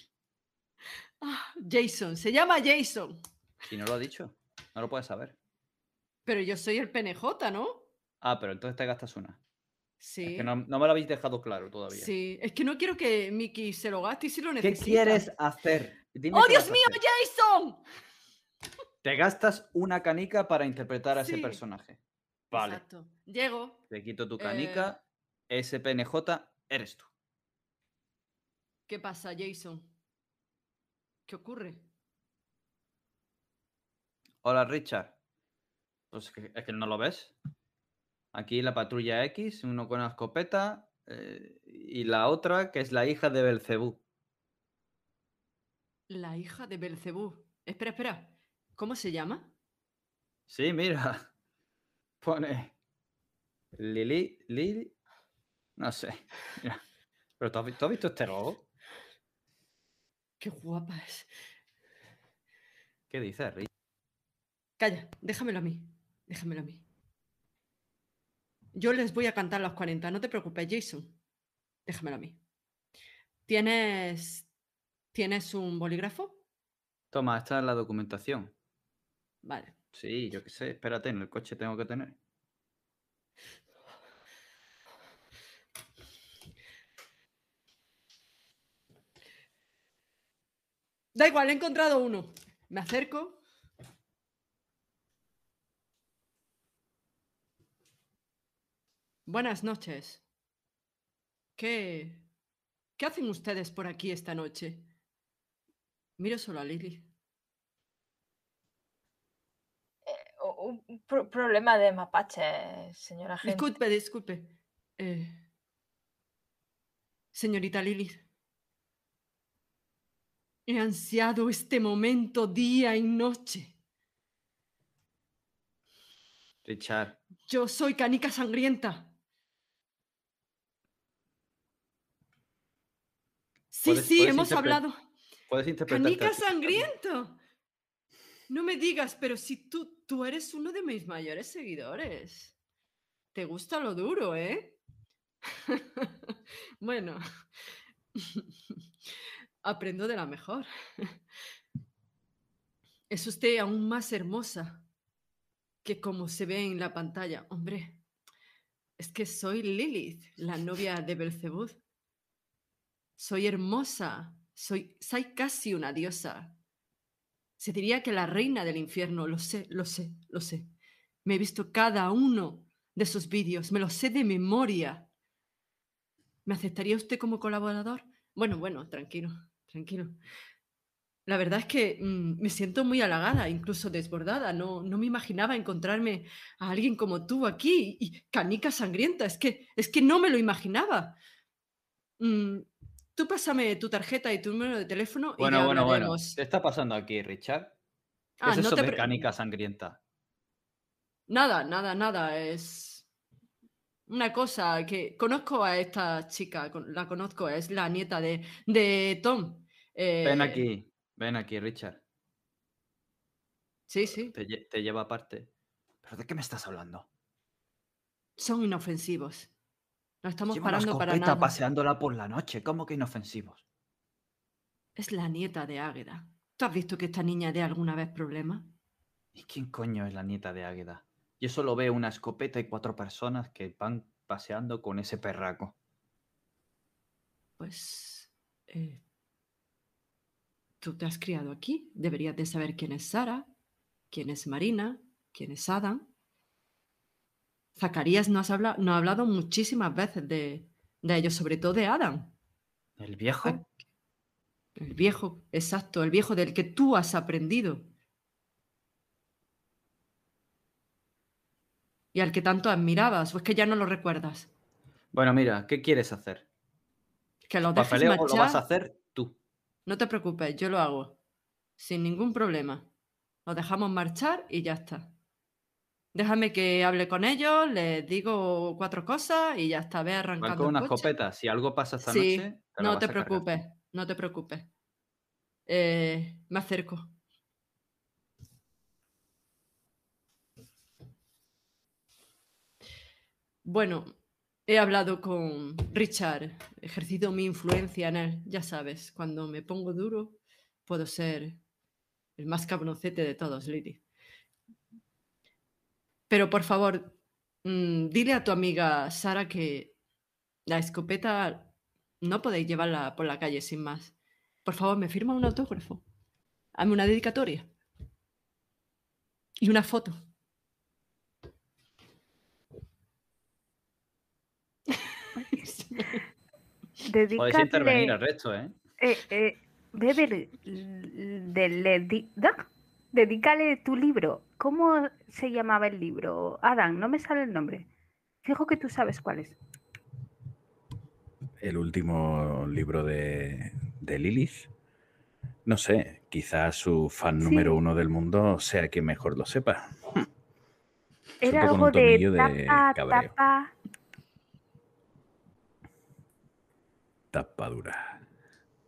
Ah, Jason, se llama Jason. Si no lo ha dicho, no lo puedes saber. Pero yo soy el PNJ, ¿no? Ah, pero entonces te gastas una. Sí. Es que no, no me lo habéis dejado claro todavía. Sí, es que no quiero que Mickey se lo gaste y si lo ¿Qué necesita. quieres hacer? Dime ¡Oh, qué Dios mío, hacer. Jason! Te gastas una canica para interpretar a ese personaje. Vale. Exacto. Llego. Te quito tu Eh, canica. Ese PNJ eres tú. ¿Qué pasa, Jason? ¿Qué ocurre? Hola, Richard. Pues es que no lo ves. Aquí la patrulla X, uno con la escopeta eh, y la otra que es la hija de Belcebú. La hija de Belcebú. Espera, espera. ¿Cómo se llama? Sí, mira. Pone Lili, Lili. No sé. Mira. Pero ¿tú has, tú has visto este logo? Qué guapa es. ¿Qué dices, Richard? Calla, déjamelo a mí. Déjamelo a mí. Yo les voy a cantar los 40, no te preocupes, Jason. Déjamelo a mí. ¿Tienes. ¿Tienes un bolígrafo? Toma, esta es la documentación. Vale. Sí, yo qué sé. Espérate, en el coche tengo que tener. Da igual, he encontrado uno. Me acerco. Buenas noches. ¿Qué. ¿Qué hacen ustedes por aquí esta noche? Miro solo a Lily. O- Un un pro- problema de mapache, señora gente. Disculpe, disculpe. Eh, señorita Lilith. He ansiado este momento día y noche. Richard, Yo soy Canica Sangrienta. Sí, sí, hemos hablado. puedes interpretar. Canica Sangriento. No me digas, pero si tú, tú eres uno de mis mayores seguidores. Te gusta lo duro, ¿eh? bueno, aprendo de la mejor. Es usted aún más hermosa que como se ve en la pantalla. Hombre, es que soy Lilith, la novia de Belcebú. Soy hermosa, soy, soy casi una diosa. Se diría que la reina del infierno, lo sé, lo sé, lo sé. Me he visto cada uno de esos vídeos, me los sé de memoria. ¿Me aceptaría usted como colaborador? Bueno, bueno, tranquilo, tranquilo. La verdad es que mm, me siento muy halagada, incluso desbordada. No, no me imaginaba encontrarme a alguien como tú aquí y canica sangrienta. Es que, es que no me lo imaginaba. Mm, tú pásame tu tarjeta y tu número de teléfono y Bueno, ya bueno, bueno. ¿Qué está pasando aquí, Richard? ¿Qué Ah, es no eso te canica sangrienta? Nada, nada, nada. Es una cosa que conozco a esta chica, la conozco, es la nieta de, de Tom. Ven Eh, aquí, ven aquí, Richard. Sí, sí. Te, te lleva aparte. ¿Pero de qué me estás hablando? Son inofensivos. No estamos Lleva una parando para nada. paseándola por la noche. ¿Cómo que inofensivos? Es la nieta de Águeda. ¿Tú has visto que esta niña dé alguna vez problemas? ¿Y quién coño es la nieta de Águeda? Yo solo veo una escopeta y cuatro personas que van paseando con ese perraco. Pues... eh, Tú te has criado aquí. Deberías de saber quién es Sara, quién es Marina, quién es Adam. Zacarías nos, habla, nos ha hablado muchísimas veces de, de ellos, sobre todo de Adam. ¿El viejo? El viejo, exacto, el viejo del que tú has aprendido. Y al que tanto admirabas, o es que ya no lo recuerdas. Bueno, mira, ¿qué quieres hacer? Que lo dejes ¿Papeleo marchar. lo vas a hacer tú? No te preocupes, yo lo hago. Sin ningún problema. Lo dejamos marchar y ya está. Déjame que hable con ellos, les digo cuatro cosas y ya está. Ve Van arrancando con el una escopeta. Si algo pasa esta Sí, noche, te no te preocupes, no te preocupes. Eh, me acerco. Bueno, he hablado con Richard, he ejercido mi influencia en él. Ya sabes, cuando me pongo duro, puedo ser el más cabroncete de todos, Lily. Pero por favor, mm, dile a tu amiga Sara que la escopeta no podéis llevarla por la calle sin más. Por favor, me firma un autógrafo. Hazme una dedicatoria. Y una foto. Podéis intervenir Dedícale, al resto, ¿eh? eh, eh, Beber, de, dedícale tu libro. ¿Cómo se llamaba el libro? Adam, no me sale el nombre. Fijo que tú sabes cuál es. El último libro de, de Lilith. No sé, quizás su fan Sí. número uno del mundo sea quien mejor lo sepa. Era algo de de tapa, cabreo. tapa. Tapadura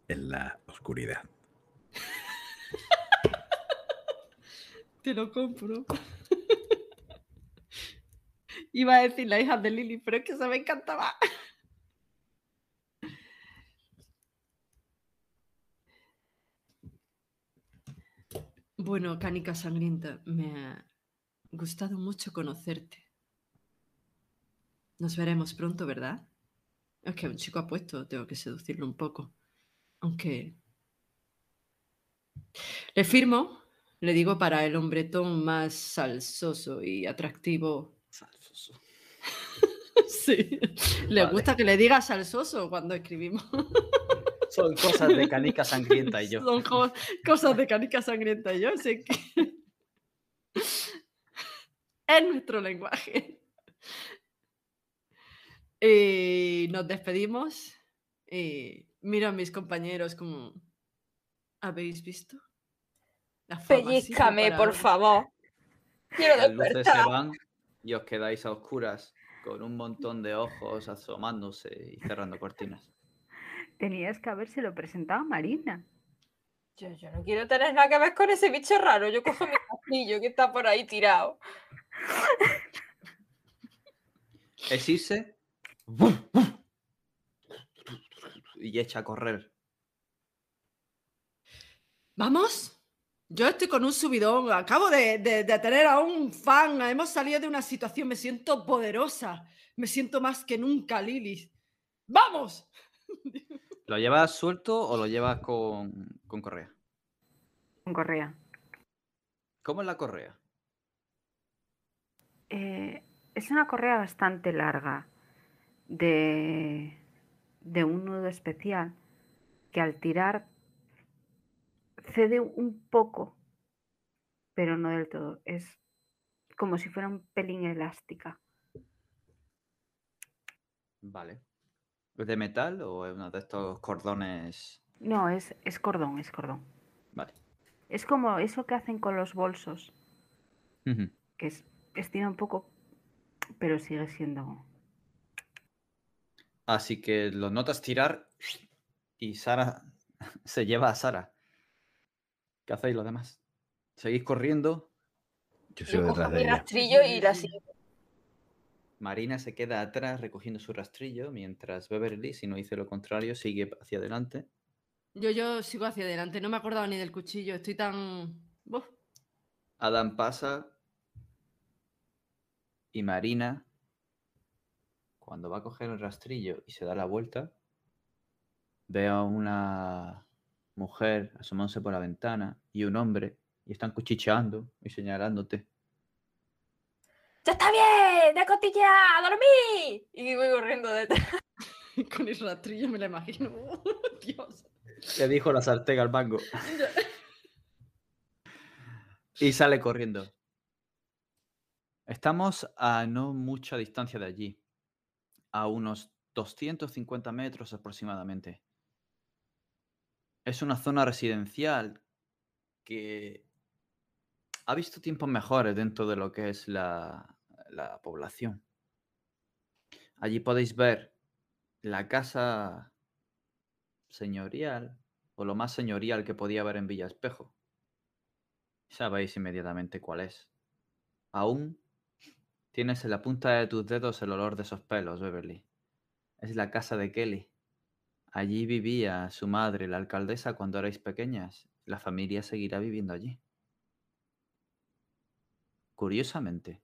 en la oscuridad. Te lo compro. Iba a decir la hija de Lily, pero es que se me encantaba. Bueno, Cánica Sangrienta, me ha gustado mucho conocerte. Nos veremos pronto, ¿verdad? Es que un chico apuesto, tengo que seducirlo un poco. Aunque... Le firmo, le digo para el hombretón más salsoso y atractivo. Salsoso. Sí, le Vale. gusta que le diga salsoso cuando escribimos. Son cosas de canica sangrienta y yo. Son co- cosas de canica sangrienta y yo sé que es nuestro lenguaje. Y nos despedimos. Y miro a mis compañeros como ¿habéis visto? Pellízcame, por ahora". favor. Quiero Las luces se despertar. van y os quedáis a oscuras con un montón de ojos asomándose y cerrando cortinas. Tenías que habérselo presentado a Marina. Yo, yo no quiero tener nada que ver con ese bicho raro. Yo cojo mi castillo que está por ahí tirado. Es irse y echa a correr. ¿Vamos? Yo estoy con un subidón. Acabo de, de- de tener a un fan. Hemos salido de una situación. Me siento poderosa. Me siento más que nunca, Lilith. ¡Vamos! ¿Lo llevas suelto o lo llevas con, con correa? Con correa. ¿Cómo es la correa? Eh, es una correa bastante larga de, de un nudo especial que al tirar cede un poco, pero no del todo. Es como si fuera un pelín elástica. Vale. ¿Es de metal o es uno de estos cordones? No, es, es cordón, es cordón. Vale. Es como eso que hacen con los bolsos, que es, estira un poco, pero sigue siendo... Así que lo notas tirar y Sara se lleva a Sara. ¿Qué hacéis los demás? ¿Seguís corriendo? Yo sigo detrás de mi ella. rastrillo y la sigo. Marina se queda atrás recogiendo su rastrillo, mientras Beverly, si no dice lo contrario, sigue hacia adelante. Yo, yo sigo hacia adelante, no me he acordado ni del cuchillo, estoy tan... Adam pasa y Marina, cuando va a coger el rastrillo y se da la vuelta, ve a una mujer asomándose por la ventana y un hombre y están cuchicheando y señalándote. ¡Ya está bien! ¡De cotilla! ¡A dormir! Y voy corriendo detrás. Con el rastrillo me la imagino. Dios. Le dijo la sartén al mango. Y sale corriendo. Estamos a no mucha distancia de allí, a unos 250 metros aproximadamente. Es una zona residencial que ha visto tiempos mejores dentro de lo que es la, la población. Allí podéis ver la casa señorial, o lo más señorial que podía haber en Villa Espejo. Sabéis inmediatamente cuál es. Aún tienes en la punta de tus dedos el olor de esos pelos, Beverly. Es la casa de Kelly. Allí vivía su madre, la alcaldesa, cuando erais pequeñas. La familia seguirá viviendo allí. Curiosamente,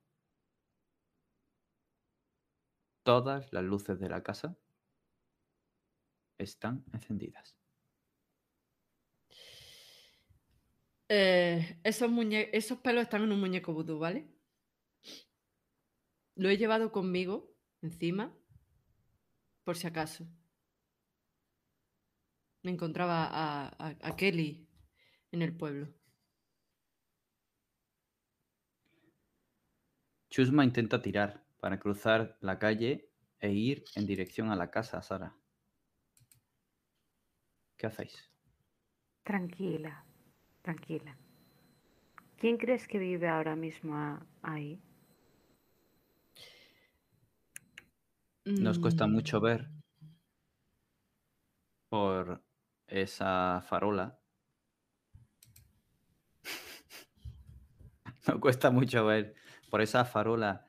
todas las luces de la casa están encendidas. Eh, esos, esos pelos están en un muñeco vudú, ¿vale? Lo he llevado conmigo, encima, por si acaso. Me encontraba a, a- a Kelly en el pueblo. Chusma intenta tirar para cruzar la calle e ir en dirección a la casa, Sara. ¿Qué hacéis? Tranquila, tranquila. ¿Quién crees que vive ahora mismo ahí? Nos cuesta Mm, mucho ver por esa farola. Nos cuesta mucho ver por esa farola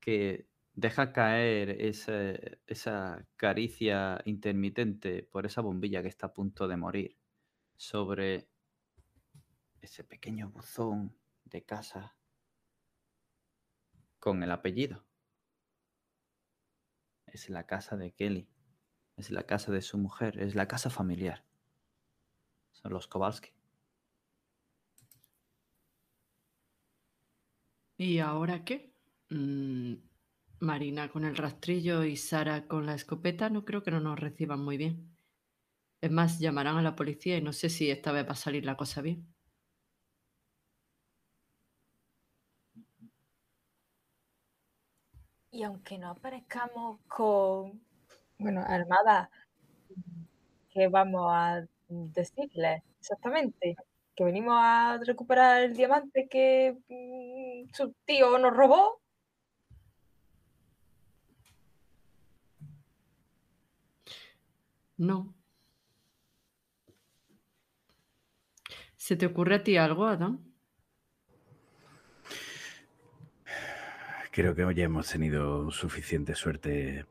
que deja caer esa caricia intermitente por esa bombilla que está a punto de morir sobre ese pequeño buzón de casa con el apellido. Es la casa de Kelly. Es la casa de su mujer. Es la casa familiar. Los Kowalski. ¿Y ahora qué? Mm, Marina con el rastrillo y Sara con la escopeta no creo que no nos reciban muy bien. Es más, llamarán a la policía y no sé si esta vez va a salir la cosa bien. Y aunque no aparezcamos con, bueno, armada, ¿qué vamos a decirle exactamente? Que venimos a recuperar el diamante que mm, su tío nos robó. No. ¿Se te ocurre a ti algo, Adam? Creo que hoy hemos tenido suficiente suerte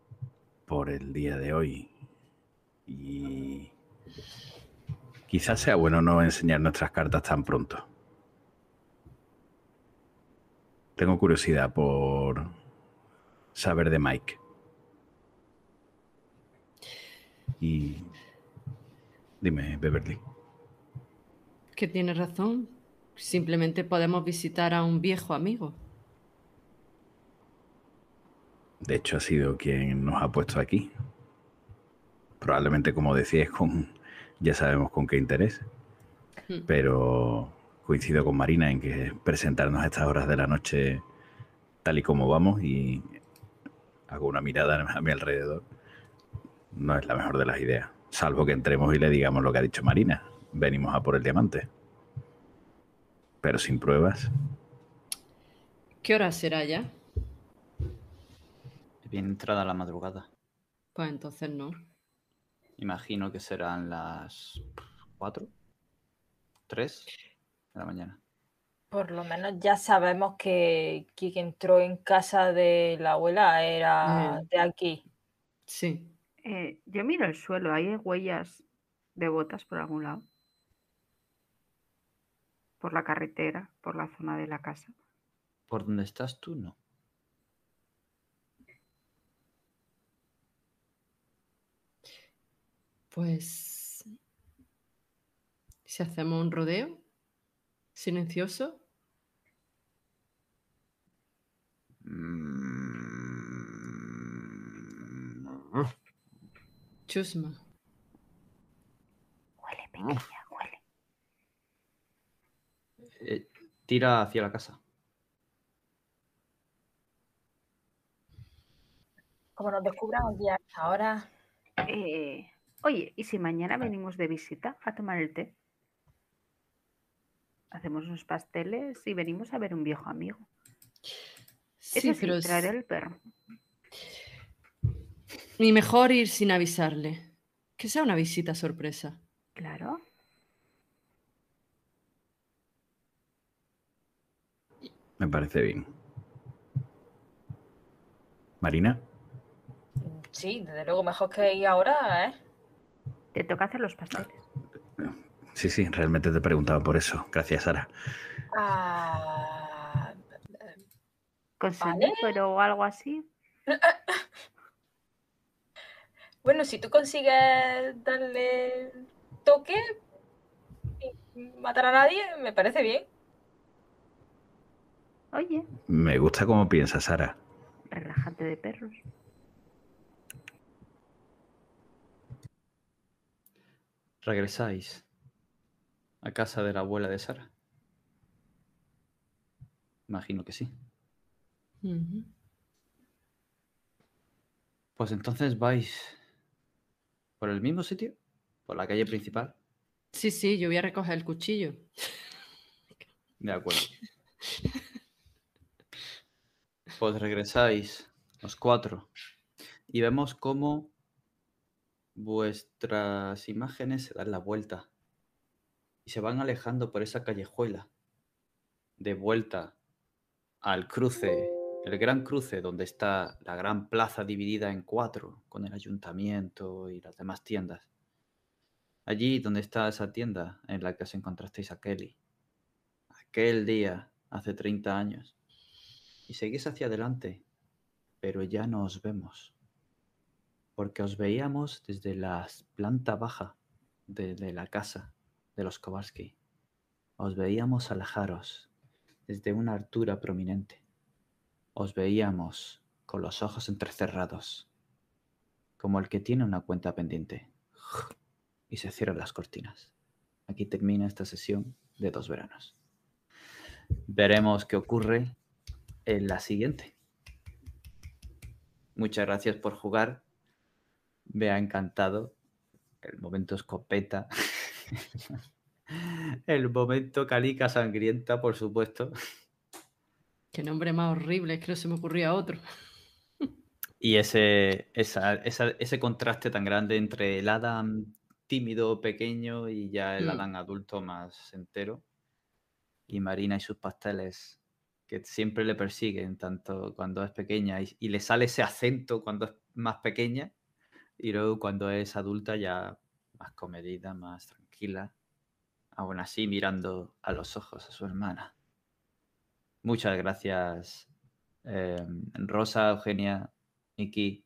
por el día de hoy. Y quizás sea bueno no enseñar nuestras cartas tan pronto. Tengo curiosidad por saber de Mike. Y dime, Beverly. Que tienes razón. Simplemente podemos visitar a un viejo amigo. De hecho, ha sido quien nos ha puesto aquí. Probablemente, como decías, con ya sabemos con qué interés. Hmm. Pero coincido con Marina en que presentarnos a estas horas de la noche tal y como vamos y hago una mirada a mi alrededor no es la mejor de las ideas. Salvo que entremos y le digamos lo que ha dicho Marina. Venimos a por el diamante. Pero sin pruebas. ¿Qué hora será ya? Bien entrada la madrugada. Pues entonces no. Imagino que serán las 4, 3 de la mañana. Por lo menos ya sabemos que quien entró en casa de la abuela era Eh. de aquí. Sí. Eh, yo miro el suelo, ¿hay huellas de botas por algún lado? Por la carretera, por la zona de la casa. Por donde estás tú, no. Pues. Si hacemos un rodeo silencioso, Mm, chusma. Huele, pequeña, huele. eh, tira hacia la casa. Como nos descubran aquí a esta hora, Eh, oye, ¿y si mañana venimos de visita a tomar el té? Hacemos unos pasteles y venimos a ver un viejo amigo. Sí, Eso sí, pero. traeré el perro. Y mejor ir sin avisarle. Que sea una visita sorpresa. Claro. Me parece bien. Marina, sí, desde luego mejor que ir ahora, ¿eh? Te toca hacer los pasteles. sí, sí, realmente te preguntaba por eso. Gracias, Sara. Ah, Con Vale. pero o algo así. bueno, si tú consigues darle toque y matar a nadie, me parece bien. Oye, Me gusta cómo piensas, Sara. relajante de perros. ¿Regresáis a casa de la abuela de Sara? Imagino que sí. Pues entonces vais por el mismo sitio, por la calle principal. Sí, sí, yo voy a recoger el cuchillo. De acuerdo. Pues regresáis los cuatro y vemos cómo vuestras imágenes se dan la vuelta y se van alejando por esa callejuela. De vuelta al cruce, el gran cruce donde está la gran plaza dividida en cuatro con el ayuntamiento y las demás tiendas. Allí donde está esa tienda en la que os encontrasteis a Kelly. Aquel día, hace 30 años, y seguís hacia adelante, pero ya no os vemos, porque os veíamos desde la planta baja de, la casa de los Kowalski. Os veíamos alejaros desde una altura prominente. Os veíamos con los ojos entrecerrados, como el que tiene una cuenta pendiente, y se cierran las cortinas. Aquí termina esta sesión de dos veranos. Veremos qué ocurre en la siguiente. Muchas gracias por jugar. Me ha encantado el momento escopeta. el momento calica sangrienta, por supuesto. Qué nombre más horrible, es que no se me ocurría otro. Y ese, esa- esa- ese contraste tan grande entre el Adam tímido, pequeño y ya el Mm. Adam adulto más entero. Y Marina y sus pasteles que siempre le persiguen, tanto cuando es pequeña y, y le sale ese acento cuando es más pequeña y luego cuando es adulta ya más comedida, más tranquila, aún así mirando a los ojos a su hermana. Muchas gracias, eh, Rosa, Eugenia, Miki,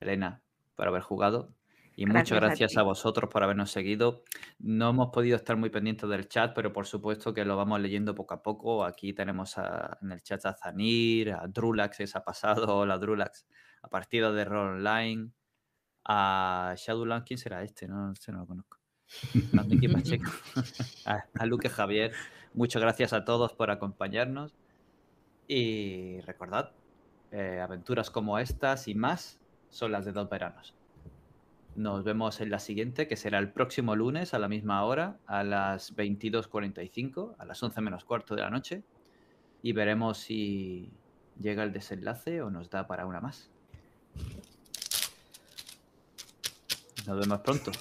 Elena, por haber jugado. Y muchas Gracias a vosotros por habernos seguido. No hemos podido estar muy pendientes del chat, pero por supuesto que lo vamos leyendo poco a poco. Aquí tenemos a- en el chat a Zanir, a Drulax, que se ha pasado, hola Drulax, a Partida de Rol Online, a Shadowlands, ¿quién será este? No, este no lo conozco. A Miki Pacheco, a, a Luque Javier. Muchas gracias a todos por acompañarnos. Y recordad, eh, aventuras como estas y más son las de dos veranos. Nos vemos en la siguiente, que será el próximo lunes a la misma hora, a las 22.45, a las 11 menos cuarto de la noche. Y veremos si llega el desenlace o nos da para una más. Nos vemos pronto.